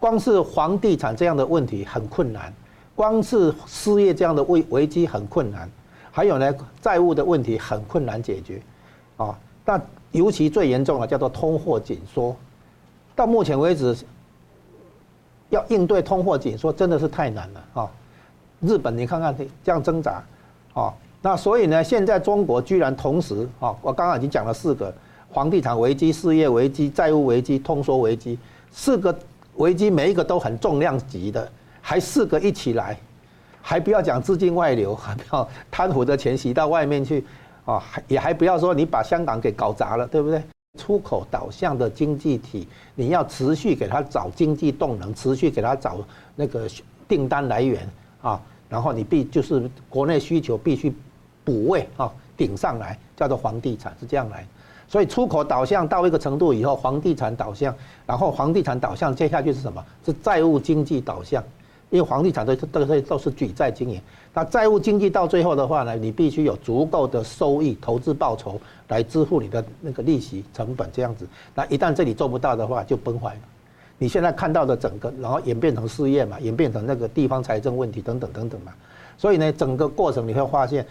光是房地产这样的问题很困难，光是失业这样的危危机很困难，还有呢，债务的问题很困难解决，啊。但尤其最严重的叫做通货紧缩，到目前为止，要应对通货紧缩真的是太难了啊。日本你看看这样挣扎，啊。那所以呢，现在中国居然同时啊，我刚刚已经讲了四个：房地产危机、失业危机、债务危机、通缩危机，四个危机每一个都很重量级的，还四个一起来，还不要讲资金外流，还不要贪腐的钱洗到外面去啊，也还不要说你把香港给搞砸了，对不对？出口导向的经济体，你要持续给他找经济动能，持续给他找那个订单来源啊，然后你必就是国内需求必须。补位啊，顶上来叫做房地产是这样来，所以出口导向到一个程度以后，房地产导向，然后房地产导向接下去是什么？是债务经济导向，因为房地产的这个都是举债经营，那债务经济到最后的话呢，你必须有足够的收益、投资报酬来支付你的那个利息成本这样子，那一旦这里做不到的话，就崩坏了。你现在看到的整个，然后演变成失业嘛，演变成那个地方财政问题等等等等嘛，所以呢，整个过程你会发现。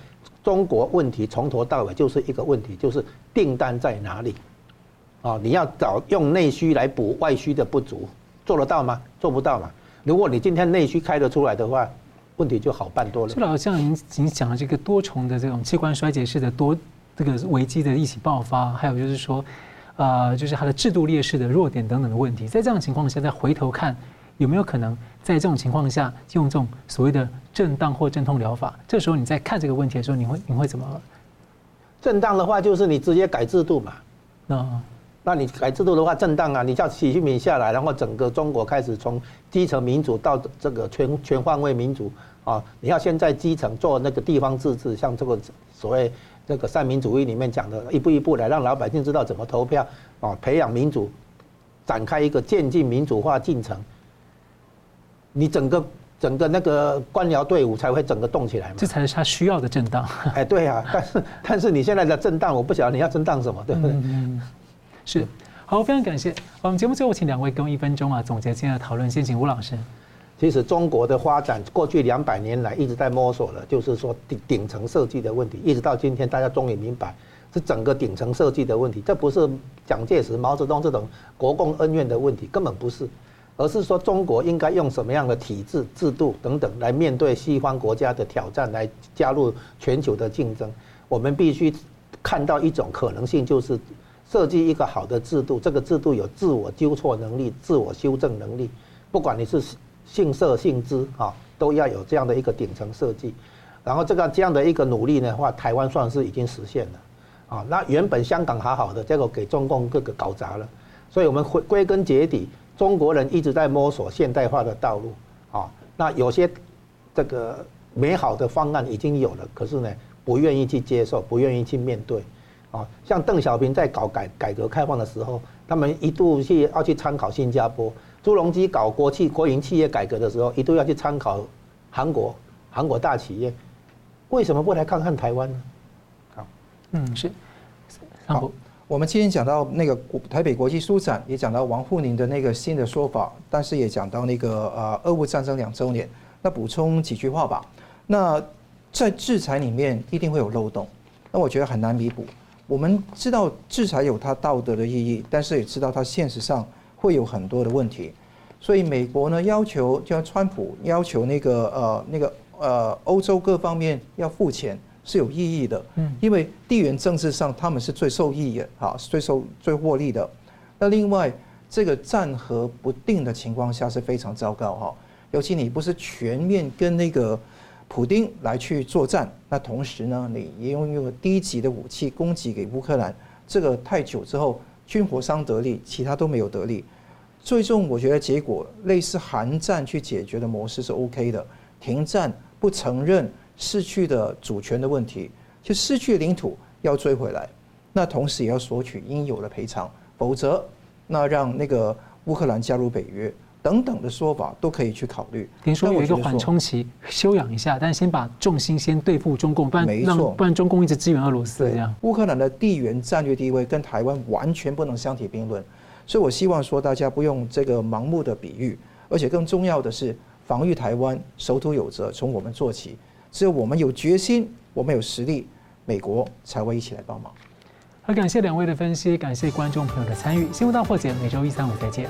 中国问题从头到尾就是一个问题，就是订单在哪里？啊，你要找用内需来补外需的不足，做得到吗？做不到嘛。如果你今天内需开得出来的话，问题就好办多了。这老师像您您讲的这个多重的这种器官衰竭式的多这个危机的一起爆发，还有就是说，呃，就是它的制度劣势的弱点等等的问题，在这样的情况下再回头看。有没有可能在这种情况下用这种所谓的震荡或镇痛疗法？这时候你在看这个问题的时候，你会你会怎么？震荡的话，就是你直接改制度嘛。那那你改制度的话，震荡啊，你叫习近平下来，然后整个中国开始从基层民主到这个全全方位民主啊。你要先在基层做那个地方自治，像这个所谓这个三民主义里面讲的，一步一步来让老百姓知道怎么投票啊，培养民主，展开一个渐进民主化进程。你整个整个那个官僚队伍才会整个动起来嘛？这才是他需要的震荡。哎，对啊，但是但是你现在的震荡，我不晓得你要震荡什么，对不对？嗯，是。好，非常感谢。我们节目最后请两位给我一分钟啊，总结今天的讨论。先请吴老师。其实中国的发展过去两百年来一直在摸索了，就是说顶顶层设计的问题，一直到今天大家终于明白是整个顶层设计的问题，这不是蒋介石、毛泽东这种国共恩怨的问题，根本不是。而是说，中国应该用什么样的体制、制度等等来面对西方国家的挑战，来加入全球的竞争。我们必须看到一种可能性，就是设计一个好的制度，这个制度有自我纠错能力、自我修正能力。不管你是姓社姓资啊，都要有这样的一个顶层设计。然后这个这样的一个努力的话，台湾算是已经实现了啊。那原本香港好好的，结果给中共各个搞砸了。所以我们归归根结底。中国人一直在摸索现代化的道路，啊，那有些这个美好的方案已经有了，可是呢，不愿意去接受，不愿意去面对，啊，像邓小平在搞改改革开放的时候，他们一度去要去参考新加坡；朱镕基搞国企国营企业改革的时候，一度要去参考韩国韩国大企业，为什么不来看看台湾呢？好，嗯，是，好。我们今天讲到那个台北国际书展，也讲到王沪宁的那个新的说法，但是也讲到那个呃俄乌战争两周年。那补充几句话吧。那在制裁里面一定会有漏洞，那我觉得很难弥补。我们知道制裁有它道德的意义，但是也知道它现实上会有很多的问题。所以美国呢要求，就像川普要求那个呃那个呃欧洲各方面要付钱。是有意义的，嗯，因为地缘政治上他们是最受益的，哈，最受最获利的。那另外，这个战和不定的情况下是非常糟糕，哈，尤其你不是全面跟那个普丁来去作战，那同时呢，你也用用低级的武器攻击给乌克兰，这个太久之后，军火商得利，其他都没有得利。最终，我觉得结果类似韩战去解决的模式是 OK 的，停战不承认。失去的主权的问题，就失去领土要追回来，那同时也要索取应有的赔偿，否则那让那个乌克兰加入北约等等的说法都可以去考虑。您说有一个缓冲期，休养一下，但先把重心先对付中共，不然让不然中共一直支援俄罗斯这样。乌克兰的地缘战略地位跟台湾完全不能相提并论，所以我希望说大家不用这个盲目的比喻，而且更重要的是防御台湾，守土有责，从我们做起。只有我们有决心，我们有实力，美国才会一起来帮忙。好，感谢两位的分析，感谢观众朋友的参与。新闻大破解每周一、三、五再见。